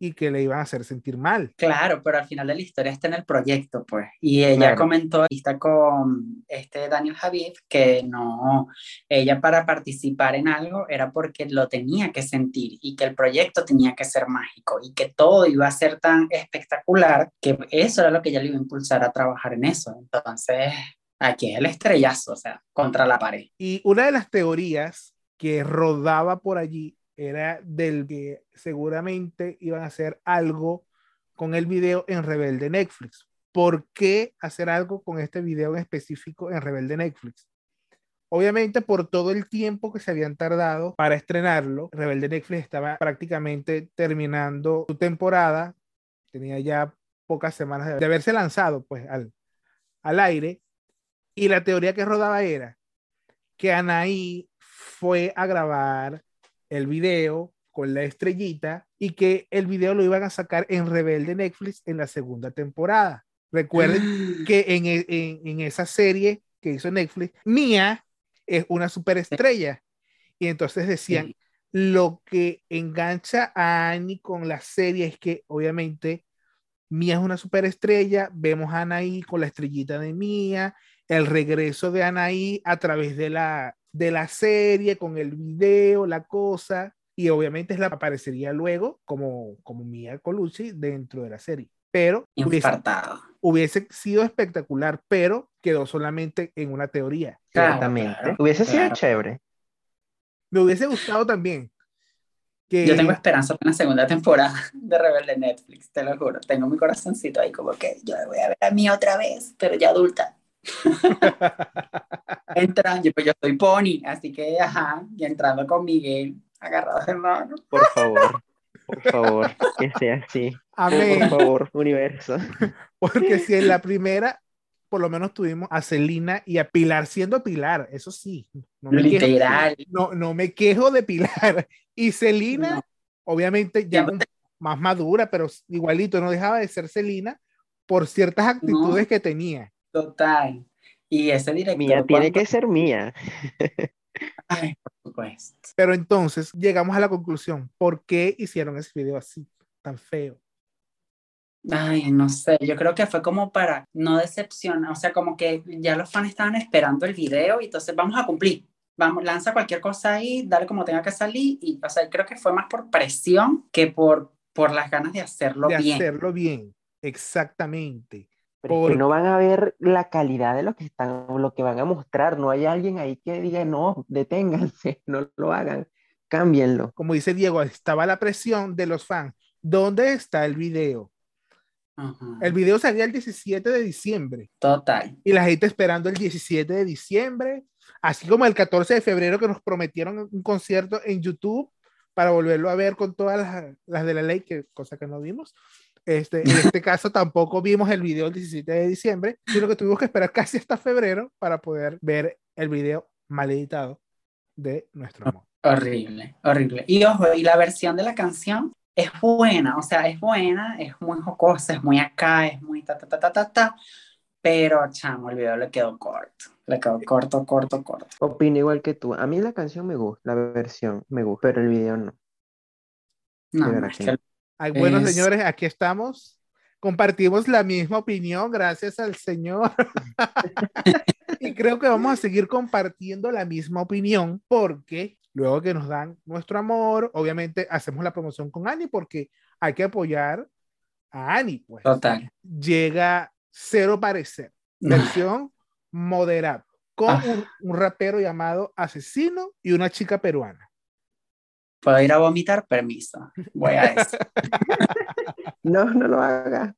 y que le iban a hacer sentir mal. Claro, pero al final de la historia está en el proyecto, pues. Y ella claro. comentó, está con este Daniel Javid, que no, ella para participar en algo era porque lo tenía que sentir y que el proyecto tenía que ser mágico y que todo iba a ser tan espectacular que eso era lo que ella le iba a impulsar a trabajar en eso. Entonces, aquí es el estrellazo, o sea, contra la pared. Y una de las teorías que rodaba por allí era del que seguramente iban a hacer algo con el video en Rebelde Netflix. ¿Por qué hacer algo con este video en específico en Rebelde Netflix? Obviamente por todo el tiempo que se habían tardado para estrenarlo, Rebelde Netflix estaba prácticamente terminando su temporada, tenía ya pocas semanas de haberse lanzado pues al, al aire y la teoría que rodaba era que Anaí fue a grabar el video con la estrellita y que el video lo iban a sacar en Rebelde Netflix en la segunda temporada. Recuerden que en, en, en, esa serie que hizo Netflix, Mia es una superestrella. Y entonces decían, lo que engancha a Annie con la serie es que obviamente Mia es una superestrella, vemos a Anaí con la estrellita de Mia, el regreso de Anaí a través de la, de la serie, con el video, la cosa, y obviamente es la aparecería luego como, como Mia Colucci dentro de la serie. Pero hubiese, hubiese, sido espectacular, pero quedó solamente en una teoría. Exactamente. Claro, hubiese claro. sido chévere. Me hubiese gustado también. Que... Yo tengo esperanza en la segunda temporada de Rebelde Netflix, te lo juro. Tengo mi corazoncito ahí como que yo voy a ver a mí otra vez, pero ya adulta. Entran, yo, pues yo soy pony, así que, ajá, y entrando con Miguel, agarrados de mano. Por favor. Por favor, que sea así. Amén. Por favor, universo. Porque si en la primera, por lo menos tuvimos a Celina y a Pilar siendo Pilar, eso sí. No me quejo, Literal. no, no me quejo de Pilar. Y Celina, No. obviamente, ya un- más madura, pero igualito, no dejaba de ser Celina por ciertas actitudes que tenía. Total. Y ese director. Mía tiene cuando- que ser mía. Ay, por supuesto. Pero entonces llegamos a la conclusión, ¿por qué hicieron ese video así, tan feo? Ay, no sé, yo creo que fue como para no decepcionar, o sea, como que ya los fans estaban esperando el video y entonces vamos a cumplir, vamos, lanza cualquier cosa ahí, dale como tenga que salir y, o sea, creo que fue más por presión que por, por las ganas de hacerlo de bien. hacerlo bien, exactamente. Pero es que no van a ver la calidad de lo que están, lo que van a mostrar. No hay alguien ahí que diga, no, deténganse, no lo hagan, cámbienlo. Como dice Diego, estaba la presión de los fans. ¿Dónde está el video? Ajá, El video salía el 17 de diciembre Total. y la gente esperando el 17 de diciembre, así como el 14 de febrero que nos prometieron un concierto en YouTube para volverlo a ver con todas las, las de la ley, que cosa que no vimos. Este, en este caso tampoco vimos el video el 17 de diciembre, sino que tuvimos que esperar casi hasta febrero para poder ver el video mal editado de nuestro amor. Horrible, horrible. Y ojo, y la versión de la canción es buena, o sea, es buena, es muy jocosa, es muy acá, es muy ta, ta, ta, ta, ta, ta, pero chamo, el video le quedó corto, le quedó corto, corto, corto. Opino igual que tú. A mí la canción me gusta, la versión me gusta, pero el video no. No, no, es que. Ay, bueno, Es- señores, aquí estamos. Compartimos la misma opinión, gracias al Señor. y creo que vamos a seguir compartiendo la misma opinión porque luego que nos dan nuestro amor, obviamente hacemos la promoción con Ani porque hay que apoyar a Ani, pues. total. Llega Cero Parecer, versión moderado, con Ah. un, un rapero llamado Asesino y una chica peruana. ¿Puedo ir a vomitar? Permiso. Voy a eso. No, no lo haga.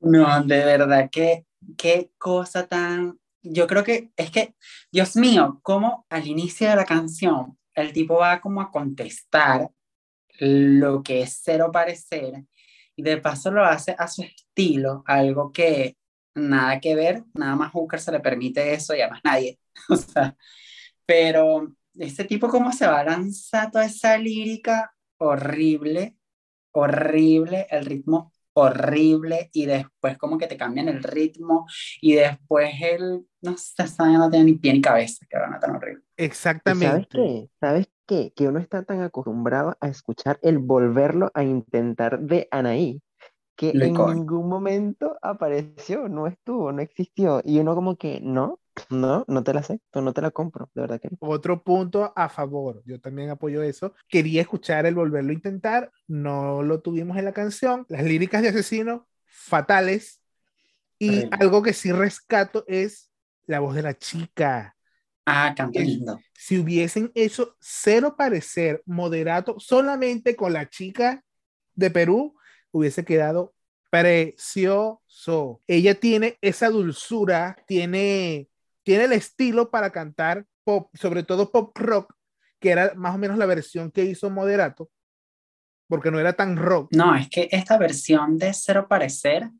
No, de verdad, que qué cosa tan... Yo creo que es que, Dios mío, como al inicio de la canción el tipo va como a contestar lo que es cero parecer y de paso lo hace a su estilo, algo que nada que ver, nada más Hooker se le permite eso y además nadie. O sea, pero este tipo cómo se va a lanzar toda esa lírica horrible, horrible, el ritmo horrible y después como que te cambian el ritmo y después el, no sé, no tiene ni pie ni cabeza, que van tan horrible. ¿y ¿Sabes Exactamente. qué? ¿Sabes qué? Que uno está tan acostumbrado a escuchar el volverlo a intentar de Anaí, que Lo en icónico. ningún momento apareció, no estuvo, no existió. Y uno como que, no, no, no te la acepto, no te la compro, de verdad que no. Otro punto a favor, yo también apoyo eso. Quería escuchar el volverlo a intentar, no lo tuvimos en la canción. Las líricas de Asesino, fatales. Y Horrible. algo que sí rescato es la voz de la chica. Ah, Es- lindo. Si hubiesen hecho cero parecer moderato solamente con la chica de Perú, hubiese quedado precioso. Ella tiene esa dulzura, tiene, tiene el estilo para cantar pop, sobre todo pop rock, que era más o menos la versión que hizo moderato, porque no era tan rock. No, es que esta versión de Cero Parecer, o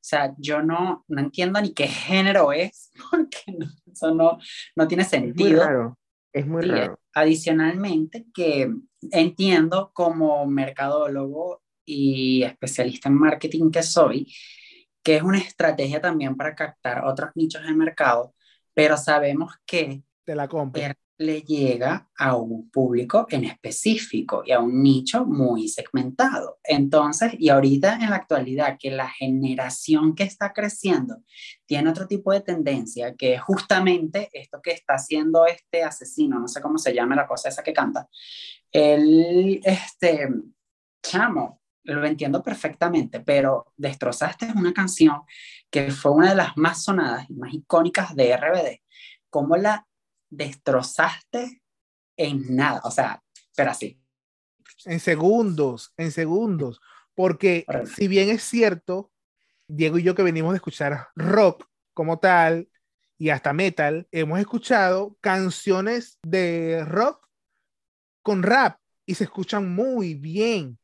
sea, yo no, no entiendo ni qué género es, porque no, eso no, no tiene Es muy sentido. raro, es muy Sí, raro. adicionalmente, que entiendo como mercadólogo y especialista en marketing que soy, que es una estrategia también para captar otros nichos de mercado, pero sabemos que Te la compro. er- le llega a un público en específico y a un nicho muy segmentado. Entonces, y ahorita en la actualidad, que la generación que está creciendo tiene otro tipo de tendencia, que es justamente esto que está haciendo este asesino, no sé cómo se llama la cosa esa que canta, el, este, chamo, lo entiendo perfectamente, pero Destrozaste es una canción que fue una de las más sonadas y más icónicas de RBD. ¿Cómo la destrozaste en nada? O sea, pero así. En segundos, en segundos. Porque si bien es cierto, Diego y yo que venimos de escuchar rock como tal y hasta metal, hemos escuchado canciones de rock con rap. y se escuchan muy bien.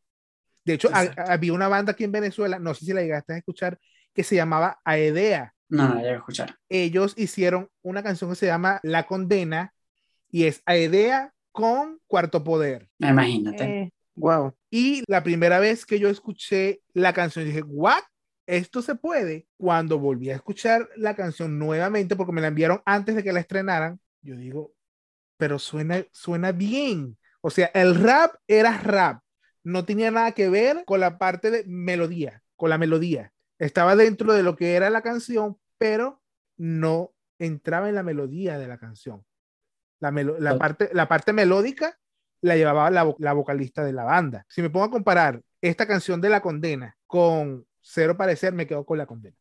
De hecho, había una banda aquí en Venezuela, no sé si la llegaste a escuchar, que se llamaba Aedea. No, no, ya a escuchar. Ellos hicieron una canción que se llama La Condena y es Aedea con Cuarto Poder. Imagínate. Eh, wow. Y la primera vez que yo escuché la canción, dije, ¿what? Esto se puede. Cuando volví a escuchar la canción nuevamente, porque me la enviaron antes de que la estrenaran, yo digo, pero suena, suena bien. O sea, el rap era rap. No tenía nada que ver con la parte de melodía, con la melodía. Estaba dentro de lo que era la canción, pero no entraba en la melodía de la canción. La, melo- la, Ok. parte, la parte melódica la llevaba la, vo- la vocalista de la banda. Si me pongo a comparar esta canción de La Condena con Cero Parecer, me quedo con La Condena.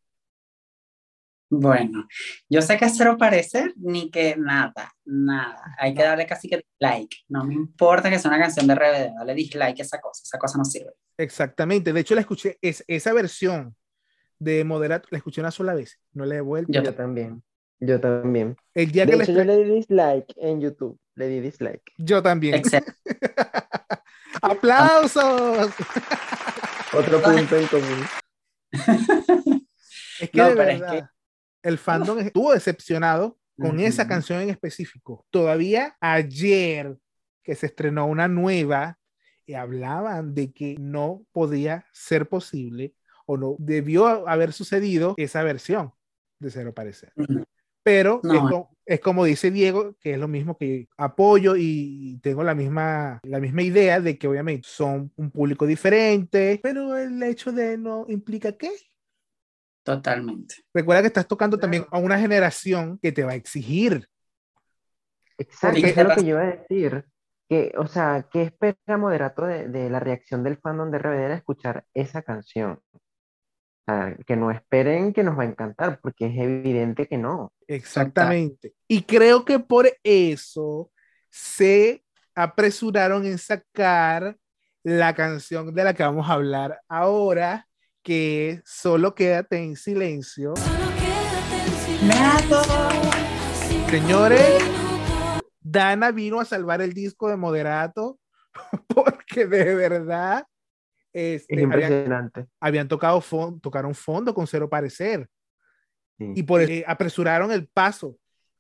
Bueno, yo sé que es cero parecer ni que nada, nada. Hay que darle casi que like. No me importa que sea una canción de RBD, dale dislike a esa cosa, esa cosa no sirve. Exactamente. De hecho, la escuché, es, esa versión de Moderato, la escuché una sola vez. No la he vuelto. Yo Yo también. Yo también. El día De que la hecho, yo le di dislike en YouTube. Le di dislike. yo también. Excelente. ¡Aplausos! Otro punto en común. Es que No, de pero es verdad, el fandom estuvo decepcionado con esa canción en específico. Todavía ayer que se estrenó una nueva, y hablaban de que no podía ser posible o no debió haber sucedido esa versión de Cero Parecer. Pero No. es, co- es como dice Diego, que es lo mismo que apoyo y tengo la misma, la misma idea de que obviamente son un público diferente, pero el hecho de no implica que Totalmente. Recuerda que estás tocando también a una generación que te va a exigir. Exacto, Y eso que es lo que yo iba a decir. Que, o sea, ¿qué espera Moderato de, de la reacción del fandom de RBD al escuchar esa canción? O sea, que no esperen que nos va a encantar, porque es evidente que no. Exactamente. Y creo que por eso se apresuraron en sacar la canción de la que vamos a hablar ahora, que es Solo quédate en silencio. Señores, Dana vino a salvar el disco de Moderato porque de verdad este, Es habían, impresionante. habían tocado fondo, tocaron fondo con cero parecer. Sí. y por eh, apresuraron el paso.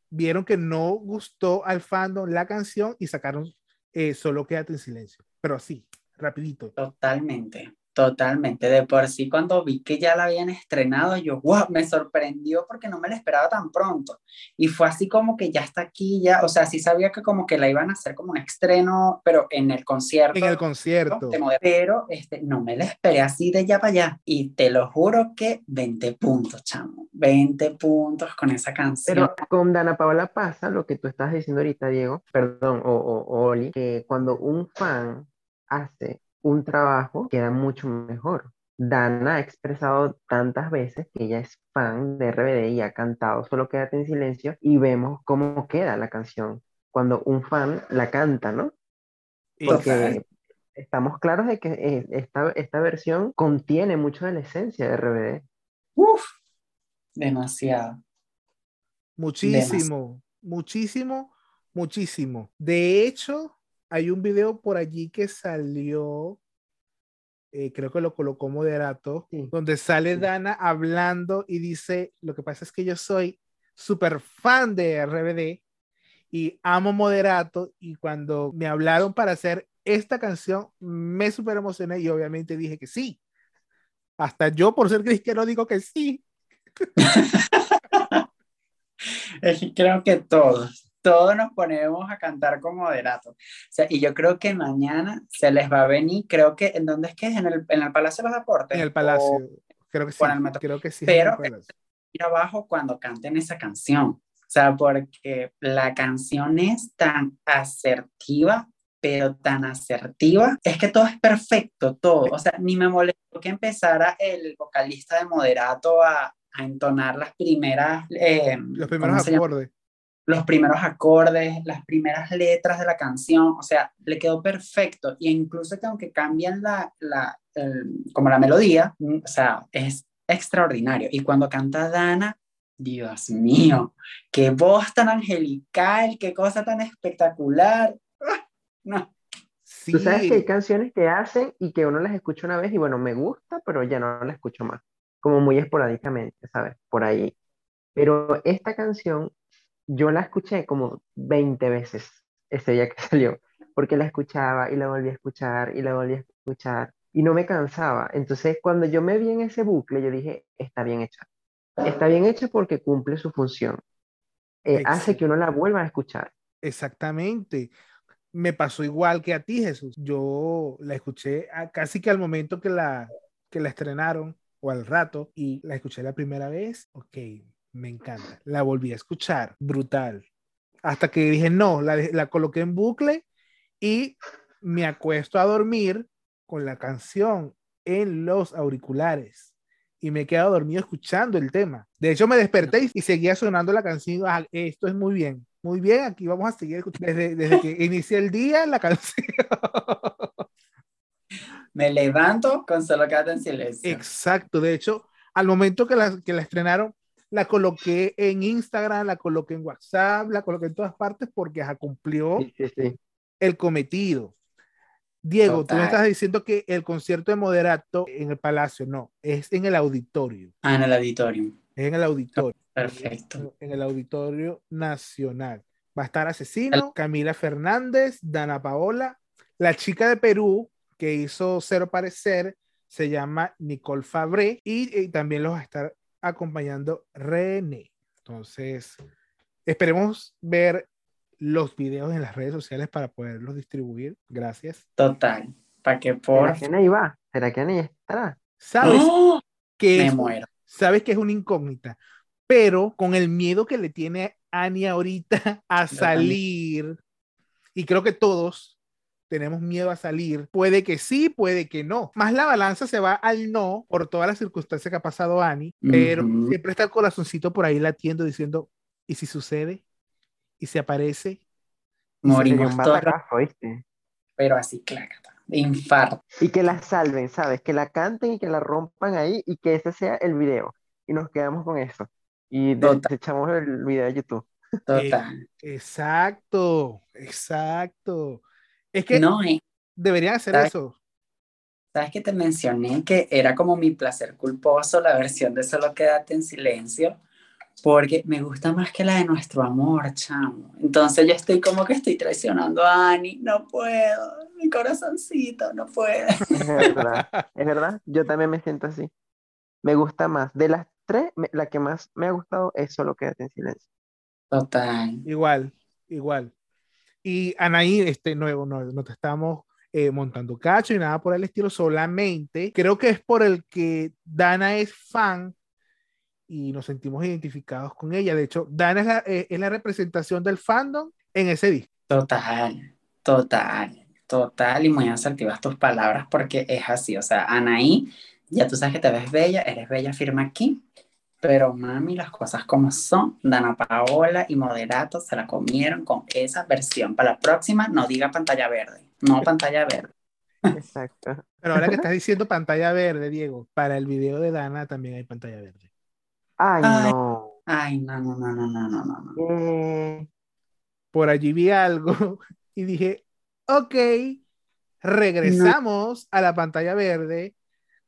Vieron que no gustó al fandom la canción y sacaron eh, Solo quédate en silencio. Pero así, rapidito. Totalmente, totalmente. De por sí, cuando vi que ya la habían estrenado, yo, wow, me sorprendió porque no me la esperaba tan pronto. Y fue así como que ya está aquí, ya, o sea, sí sabía que como que la iban a hacer como un estreno, pero en el concierto. En el concierto. Moderato, Pero este, no me la esperé así de ya para allá. Y te lo juro que 20 puntos, chamo. 20 puntos con esa canción. Pero con Dana Paola pasa lo que tú estás diciendo ahorita, Diego, perdón, o, o- o Oli, que cuando un fan hace un trabajo, queda mucho mejor. Dana ha expresado tantas veces que ella es fan de RBD y ha cantado Solo Quédate en Silencio y vemos cómo queda la canción cuando un fan la canta, ¿no? Porque estamos claros de que eh, esta, esta versión contiene mucho de la esencia de RBD. Uf, demasiado. Muchísimo, muchísimo, muchísimo. De hecho, hay un video por allí que salió, eh, creo que lo colocó Moderato, Sí. donde sale Sí. Dana hablando y dice, lo que pasa es que yo soy súper fan de RBD y amo Moderato y cuando me hablaron para hacer esta canción, me súper emocioné y obviamente dije que sí. Hasta yo, por ser cristiano, digo que sí. Creo que todos, todos nos ponemos a cantar con moderato. O sea, y yo creo que mañana se les va a venir, creo que, ¿en dónde es que es? ¿En el, en el Palacio de los Deportes? En el O palacio. Creo que sí. o. Creo que sí. Pero- ir abajo cuando canten esa canción. O sea, porque la canción es tan asertiva, pero tan asertiva, es que todo es perfecto, todo. O sea, ni me molestó que empezara el vocalista de moderato a, a entonar las primeras... eh, Los ¿cómo primeros acordes. Los primeros acordes, las primeras letras de la canción, o sea, le quedó perfecto. Y incluso que aunque cambian la, la el- como la melodía, mm, o sea, es extraordinario. Y cuando canta Dana, Dios mío, qué voz tan angelical, qué cosa tan espectacular. ¡Ah! No, Sí, Tú sabes que hay canciones que hacen y que uno las escucha una vez y bueno, me gusta, pero ya no la escucho más. Como muy esporádicamente, ¿sabes? Por ahí. Pero esta canción yo la escuché como 20 veces ese día que salió, porque la escuchaba y la volví a escuchar y la volví a escuchar y no me cansaba. Entonces, cuando yo me vi en ese bucle, yo dije, está bien hecha. Está bien hecha porque cumple su función. Eh, hace que uno la vuelva a escuchar. Exactamente. Me pasó igual que a ti, Jesús. Yo la escuché casi que al momento que la, que la estrenaron o al rato y la escuché la primera vez. Ok, me encanta. La volví a escuchar, brutal. Hasta que dije, no, la, la coloqué en bucle y me acuesto a dormir con la canción en los auriculares y me he quedado dormido escuchando el tema. De hecho, me desperté y seguía sonando la canción. Ah, esto es muy bien, muy bien. Aquí vamos a seguir desde, desde que inicié el día la canción. Me levanto con solo quédate en silencio. Exacto. De hecho, al momento que la, que la estrenaron, la coloqué en Instagram, la coloqué en WhatsApp, la coloqué en todas partes porque ya cumplió Sí, sí, sí. el cometido. Diego, tú me estás diciendo que el concierto de Moderato en el Palacio, no, es en el auditorio, Ah, en el auditorio. es en el auditorio, Perfecto. en el auditorio nacional. Va a estar Asesino, Camila Fernández, Dana Paola, la chica de Perú que hizo Cero Parecer, se llama Nicole Fabré y, y también los va a estar acompañando René. Entonces, esperemos ver los videos en las redes sociales para poderlos distribuir. Gracias. Total. ¿Para qué por? ¿Será que Anaí va? ¿Será que Anaí estará? ¿Sabes ¡Oh! que Me es, muero. sabes que es una incógnita? Pero con el miedo que le tiene Ani ahorita a salir, y creo que todos tenemos miedo a salir, puede que sí, puede que no. Más la balanza se va al no por todas las circunstancias que ha pasado Ani, pero Ujú. siempre está el corazoncito por ahí latiendo diciendo, ¿y si sucede? ¿Y si aparece? Morimos todos, pero así. De infarto. Y que la salven, ¿sabes? Que la canten y que la rompan ahí y que ese sea el video. Y nos quedamos con eso. Y desechamos el video de YouTube. Total. Exacto, exacto. Es que No, eh, deberían hacer ¿sabes? eso. ¿Sabes que te mencioné que era como mi placer culposo la versión de Solo quédate en silencio? Porque me gusta más que la de nuestro amor, chamo. Entonces yo estoy como que estoy traicionando a Ani. No puedo. Mi corazoncito no puede. Es verdad. Es verdad. Yo también me siento así. Me gusta más. De las tres, me- la que más me ha gustado es solo quédate en silencio. Total. Igual, igual. Y Anaí, este nuevo, no, no te estamos eh, montando cacho y nada por el estilo, solamente creo que es por el que Dana es fan y nos sentimos identificados con ella. De hecho, Dana es la, eh, es la representación del fandom en ese disco. Total, total, total y muy asertivas tus palabras porque es así, o sea, Anaí, ya tú sabes que te ves bella, eres bella, firma aquí, pero mami, las cosas como son, Dana Paola y Moderato se la comieron con esa versión. Para la próxima, no diga pantalla verde, no pantalla verde. Exacto. Pero ahora que estás diciendo pantalla verde, Diego, para el video de Dana también hay pantalla verde. Ay, Ay. no. Ay, no, no, no, no, no, no, no. no. Eh, Por allí vi algo y dije, ok, regresamos a la pantalla verde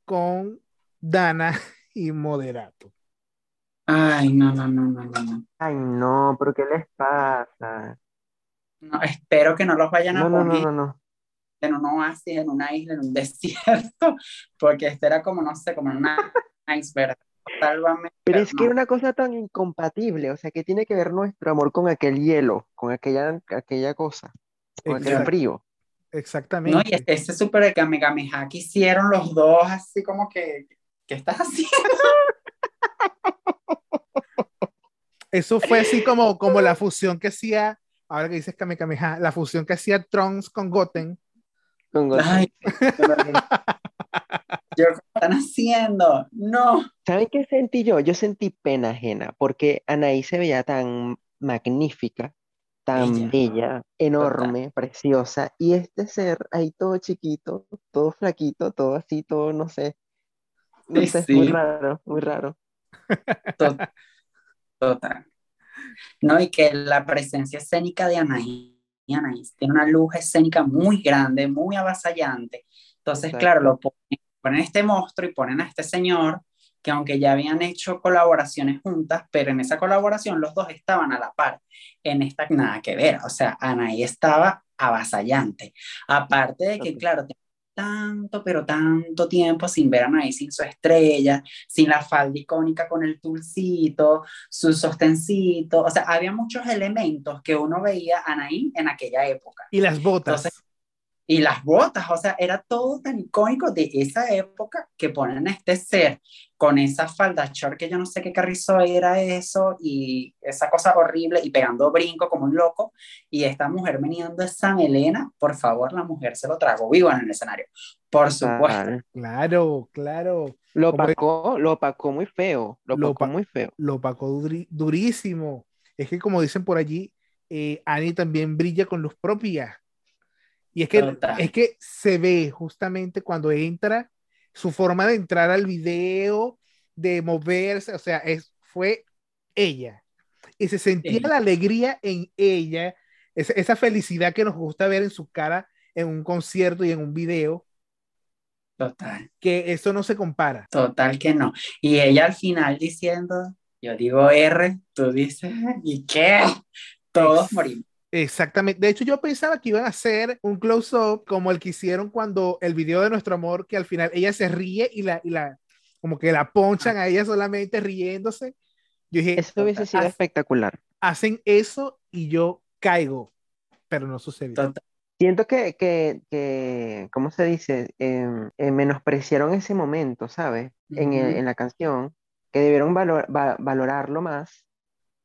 con Dana y Moderato. Ay, no, no, no, no, no, no. Ay, no, pero ¿qué les pasa? No, espero que no los vayan a No, no, no, poner no, no. en un oasis, en una isla, en un desierto, porque este era como, no sé, como en una iceberg. Sálvame. Pero es que no. era una cosa tan incompatible, o sea, que tiene que ver nuestro amor con aquel hielo, con aquella, aquella cosa, con aquel frío. No, Exactamente. y este, ese súper Kamehameha que hicieron los dos, así como que, ¿qué estás haciendo? Eso fue así como, como la fusión que hacía, ahora que dices Kamehameha, la fusión que hacía Trunks con Goten. Con Goten. Ay, yo, ¿qué están haciendo? No. ¿Saben qué sentí yo? Yo sentí pena ajena, porque Anaí se veía tan magnífica, tan Bella. bella, enorme, preciosa, y este ser ahí todo chiquito, todo flaquito, todo así, todo, no sé, no Sí, sé, muy raro, muy raro. Total. Total. No, y que la presencia escénica de Anaí Anaí tiene una luz escénica muy grande, muy avasallante. Entonces, Exacto. claro, lo ponen, ponen este monstruo y ponen a este señor que aunque ya habían hecho colaboraciones juntas, pero en esa colaboración los dos estaban a la par. En esta nada que ver, o sea, Anaí estaba avasallante. Aparte de que, claro, tenía tanto, pero tanto tiempo sin ver a Anaí sin su estrella, sin la falda icónica con el tulcito, su sostencito, o sea, había muchos elementos que uno veía a Anaí en aquella época. Y las botas. Entonces, y las botas, o sea, era todo tan icónico de esa época que ponen a este ser con esa falda short que yo no sé qué carrizo era eso y esa cosa horrible y pegando brinco como un loco y esta mujer meneando esa melena, por favor, la mujer se lo tragó vivo en el escenario. Por supuesto. Claro, claro. Lo opacó, lo opacó muy feo, lo Lo opacó opa- muy feo. Lo opacó duri- durísimo. Es que como dicen por allí, eh, Annie también brilla con luz propia. Y es que, Total. es que se ve justamente cuando entra, su forma de entrar al video, de moverse, o sea, es, fue ella. Y se sentía Sí. la alegría en ella, esa, esa felicidad que nos gusta ver en su cara en un concierto y en un video, Total. que eso no se compara. Total que no. Y ella al final diciendo, yo digo R, tú dices, ¿y qué? Todos morimos. Exactamente. De hecho, yo pensaba que iban a hacer un close-up como el que hicieron cuando el video de nuestro amor, que al final ella se ríe y la, y la como que la ponchan a ella solamente riéndose. Yo dije, Eso hubiese sido "Haz- espectacular. hacen eso y yo caigo, pero no sucedió. Total. Siento que, que, que ¿cómo se dice? Em, eh, menospreciaron ese momento, ¿sabes? En, el- en la canción, que debieron valor- va- valorarlo más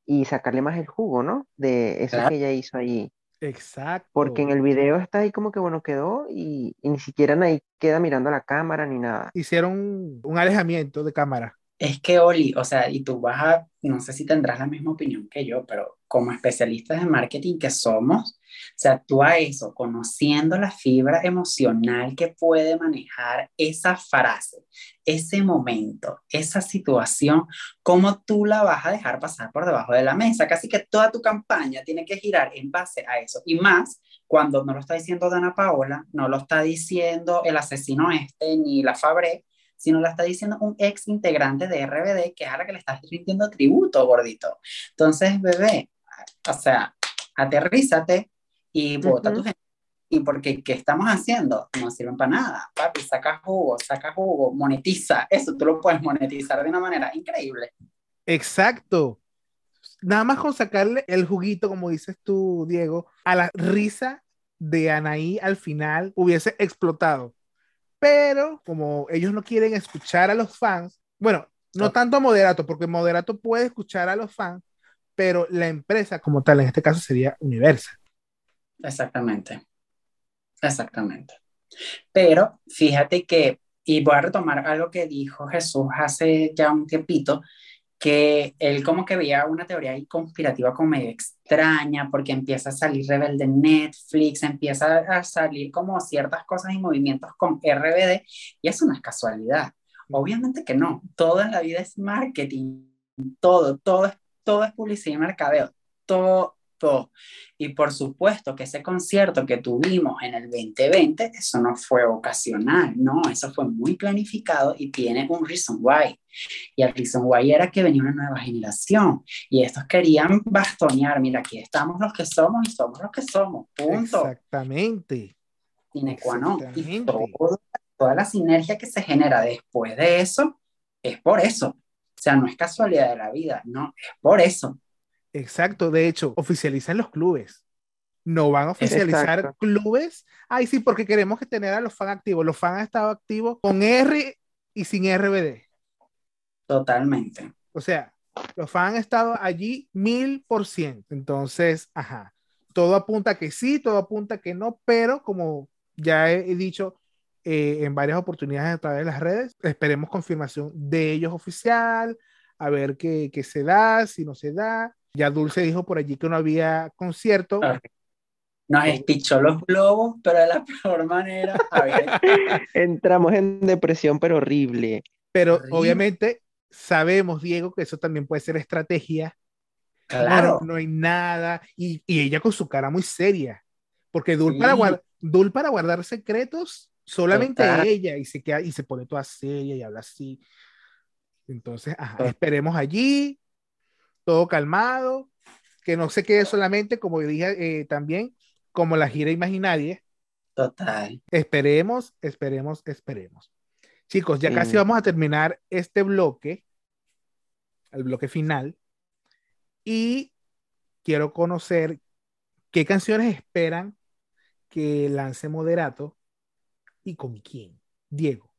y sacarle más el jugo, ¿no? De eso Claro. que ella hizo allí. Exacto. Porque en el video está ahí como que, bueno, quedó y, y ni siquiera ahí queda mirando a la cámara ni nada. Hicieron un alejamiento de cámara. Es que Oli, o sea, y tú vas a, no sé si tendrás la misma opinión que yo, pero como especialistas de marketing que somos, o sea, tú a eso, conociendo la fibra emocional que puede manejar esa frase, ese momento, esa situación, ¿cómo tú la vas a dejar pasar por debajo de la mesa? Casi que toda tu campaña tiene que girar en base a eso. Y más cuando no lo está diciendo Dana Paola, no lo está diciendo el asesino este, ni la Fabre, sino la está diciendo un ex integrante de RBD, que es a la que le estás rindiendo tributo, gordito. Entonces, bebé, o sea, aterrízate y tu gente. Y porque, ¿qué estamos haciendo? No sirven para nada. Papi, saca jugo, saca jugo, monetiza. Eso tú lo puedes monetizar de una manera increíble. Exacto. Nada más con sacarle el juguito, como dices tú, Diego, a la risa de Anaí al final hubiese explotado. Pero como ellos no quieren escuchar a los fans, bueno, no Ok. tanto a Moderato, porque Moderato puede escuchar a los fans, pero la empresa como tal, en este caso sería Universal. Exactamente. Exactamente. Pero fíjate que, y voy a retomar algo que dijo Jesús hace ya un tiempito, que él como que veía una teoría ahí conspirativa como medio extraña, porque empieza a salir Rebelde en Netflix, empieza a salir como ciertas cosas y movimientos con RBD, y eso no es casualidad. Obviamente que no, todo en la vida es marketing, todo, todo todo es publicidad y mercadeo, todo, todo. Y por supuesto que ese concierto que tuvimos en el 2020, eso no fue ocasional, no, eso fue muy planificado y tiene un reason why. Y el reason why era que venía una nueva generación y estos querían bastonear, mira, aquí estamos los que somos y somos los que somos, punto. Exactamente. Non. Y Exactamente. todo- toda la sinergia que se genera después de eso es por eso. O sea, no es casualidad de la vida, no, es por eso. Exacto. De hecho, oficializan los clubes. No van a oficializar Exacto. clubes. Ay, sí, porque queremos que tener a los fans activos. Los fans han estado activos con R y sin RBD. Totalmente. O sea, los fans han estado allí mil por ciento. Entonces, ajá, todo apunta que sí, todo apunta que no, pero como ya he, he dicho eh, en varias oportunidades a través de las redes, esperemos confirmación de ellos oficial, a ver qué, qué se da, si no se da. Ya Dulce dijo por allí que no había concierto. Ah. Nos espichó los globos, pero de la peor manera. A ver, Entramos en depresión, pero horrible. Pero Horrible. obviamente sabemos, Diego, que eso también puede ser estrategia. claro. No, no hay nada. Y, y ella con su cara muy seria. Porque Dul, para, Dul guardar secretos, solamente Total. ella, y se, queda, y se pone toda seria y habla así. Entonces, ajá, esperemos allí, todo calmado, que no se quede solamente, como dije eh, también, como la gira imaginaria. Total. Esperemos, esperemos, esperemos. Chicos, ya casi vamos a terminar este bloque, el bloque final, y quiero conocer qué canciones esperan que lance Moderato y con quién. Diego.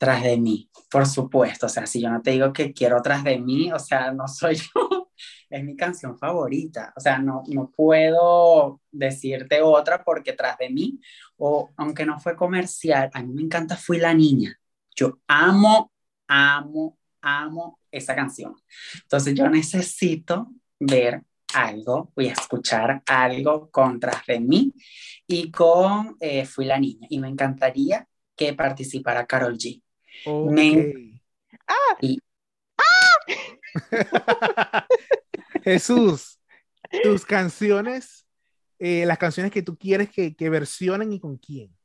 Tras de mí, por supuesto. O sea, si yo no te digo que quiero tras de mí, o sea, no soy yo. Es mi canción favorita. O sea, no, no puedo decirte otra porque tras de mí, o aunque no fue comercial, a mí me encanta Fui la Niña. Yo amo, amo, amo esa canción. Entonces yo necesito ver algo, a escuchar algo con Tras de mí y con eh, Fui la Niña. Y me encantaría que participara Carol G. Ok. Me- Y- Jesús, tus canciones, eh, las canciones que tú quieres que, que versionen y con quién.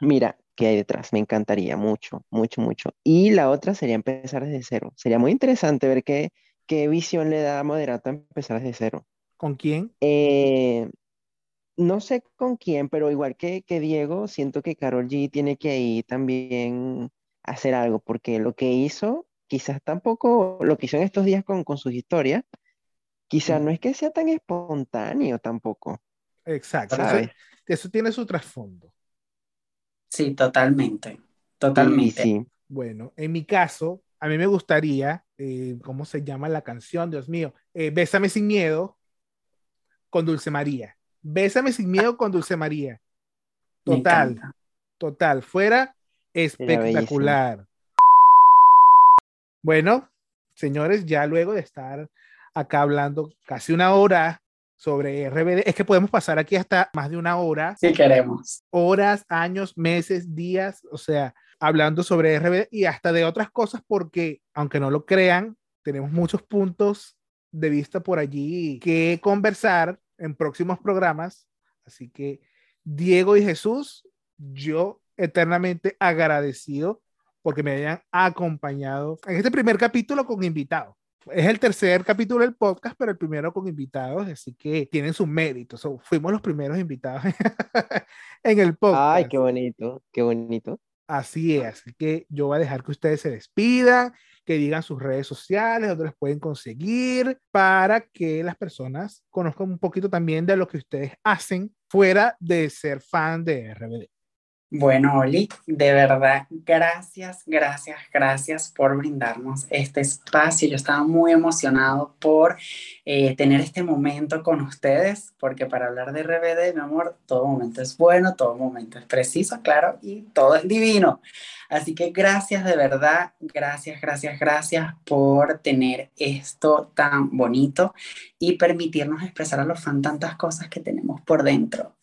Mira, ¿qué hay detrás? Me encantaría mucho, mucho, mucho. Y la otra sería empezar desde cero. Sería muy interesante ver qué, qué visión le da a Moderato a empezar desde cero. ¿Con quién? Eh, no sé con quién, pero igual que, que Diego, siento que Karol G tiene que ahí también hacer algo, porque lo que hizo, quizás tampoco, lo que hizo en estos días con, con sus historias, quizás no es que sea tan espontáneo tampoco, Exacto. Eso, ¿sabes? eso tiene su trasfondo. Sí, totalmente, totalmente. sí, Bueno, en mi caso, a mí me gustaría, eh, ¿cómo se llama la canción? Dios mío, Eh, Bésame sin miedo con Dulce María. Bésame sin miedo con Dulce María. Total, total, fuera espectacular. Bueno, señores, ya luego de estar acá hablando casi una hora sobre RBD, es que podemos pasar aquí hasta más de una hora Si queremos. horas, años, meses, días, o sea, hablando sobre RBD y hasta de otras cosas porque, aunque no lo crean, tenemos muchos puntos de vista por allí que conversar en próximos programas. Así que, Diego y Jesús, yo eternamente agradecido porque me hayan acompañado en este primer capítulo con invitados. Es el tercer capítulo del podcast, pero el primero con invitados, así que tienen su mérito. So, fuimos los primeros invitados en el podcast. ay, qué bonito, qué bonito. Así es, así que yo voy a dejar que ustedes se despidan, que digan sus redes sociales, donde los pueden conseguir, para que las personas conozcan un poquito también de lo que ustedes hacen fuera de ser fan de RBD. Bueno, Oli, de verdad, gracias, gracias, gracias por brindarnos este espacio. Yo estaba muy emocionado por eh, tener este momento con ustedes, porque para hablar de RBD, mi amor, todo momento es bueno, todo momento es preciso, claro, y todo es divino. Así que gracias de verdad, gracias, gracias, gracias por tener esto tan bonito y permitirnos expresar a los fans tantas cosas que tenemos por dentro.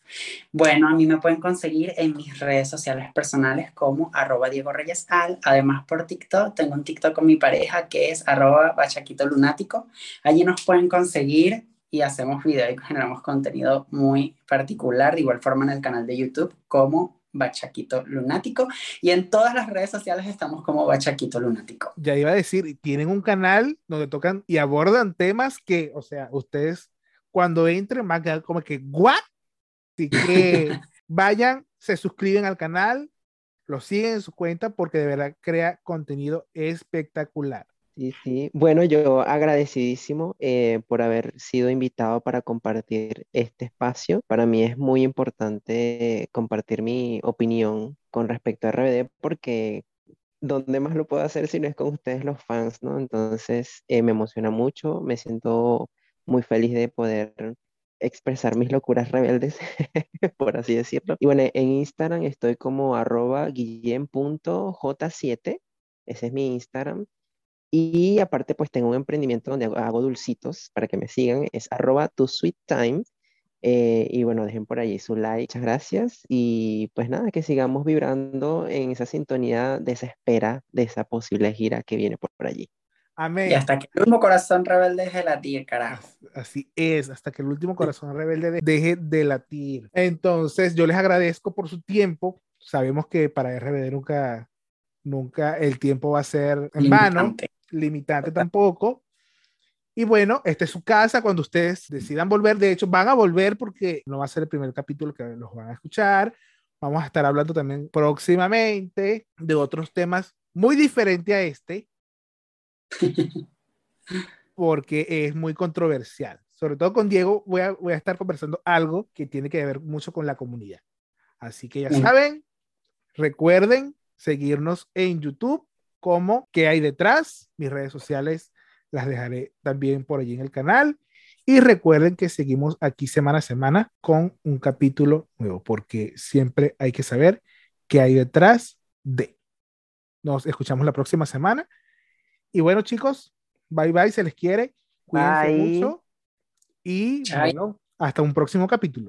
Bueno, a mí me pueden conseguir en mis redes sociales personales como arroba Diego Reyes Al. Además, por TikTok, tengo un TikTok con mi pareja que es arroba bachaquito lunático. Allí nos pueden conseguir y hacemos videos y generamos contenido muy particular. De igual forma en el canal de YouTube como Bachaquito Lunático. Y en todas las redes sociales estamos como Bachaquito Lunático. Ya iba a decir, tienen un canal donde tocan y abordan temas que, o sea, ustedes cuando entren van a quedar como que, ¿what? Así que vayan, se suscriben al canal, lo siguen en su cuenta porque de verdad crea contenido espectacular. Sí, sí. Bueno, yo agradecidísimo eh, por haber sido invitado para compartir este espacio. Para mí es muy importante compartir mi opinión con respecto a RBD porque ¿dónde más lo puedo hacer si no es con ustedes los fans, ¿no? Entonces eh, me emociona mucho, me siento muy feliz de poder expresar mis locuras rebeldes, por así decirlo. Y bueno, en Instagram estoy como arroba guillem.j7, ese es mi Instagram. Y aparte, pues tengo un emprendimiento donde hago, hago dulcitos para que me sigan. Es arroba tu sweet time. Eh, y bueno, dejen por allí su like. Muchas gracias. Y pues nada, que sigamos vibrando en esa sintonía de esa espera de esa posible gira que viene por, por allí. Amén. Y hasta que el último corazón rebelde deje de latir, carajo. Así es, hasta que el último corazón rebelde de- deje de latir. Entonces, yo les agradezco por su tiempo. Sabemos que para RBD nunca, nunca el tiempo va a ser en vano, Limitante. limitante tampoco. Y bueno, esta es su casa cuando ustedes decidan volver. De hecho, van a volver porque no va a ser el primer capítulo que los van a escuchar. Vamos a estar hablando también próximamente de otros temas muy diferentes a este, porque es muy controversial. Sobre todo con Diego voy a, voy a estar conversando algo que tiene que ver mucho con la comunidad. Así que ya Mm. saben, recuerden seguirnos en YouTube como ¿Qué hay detrás? Mis redes sociales las dejaré también por allí en el canal. Y recuerden que seguimos aquí semana a semana con un capítulo nuevo, porque siempre hay que saber qué hay detrás de. Nos escuchamos la próxima semana. Y bueno, chicos, bye bye, se les quiere. Cuídense Bye. mucho. Y bueno, hasta un próximo capítulo.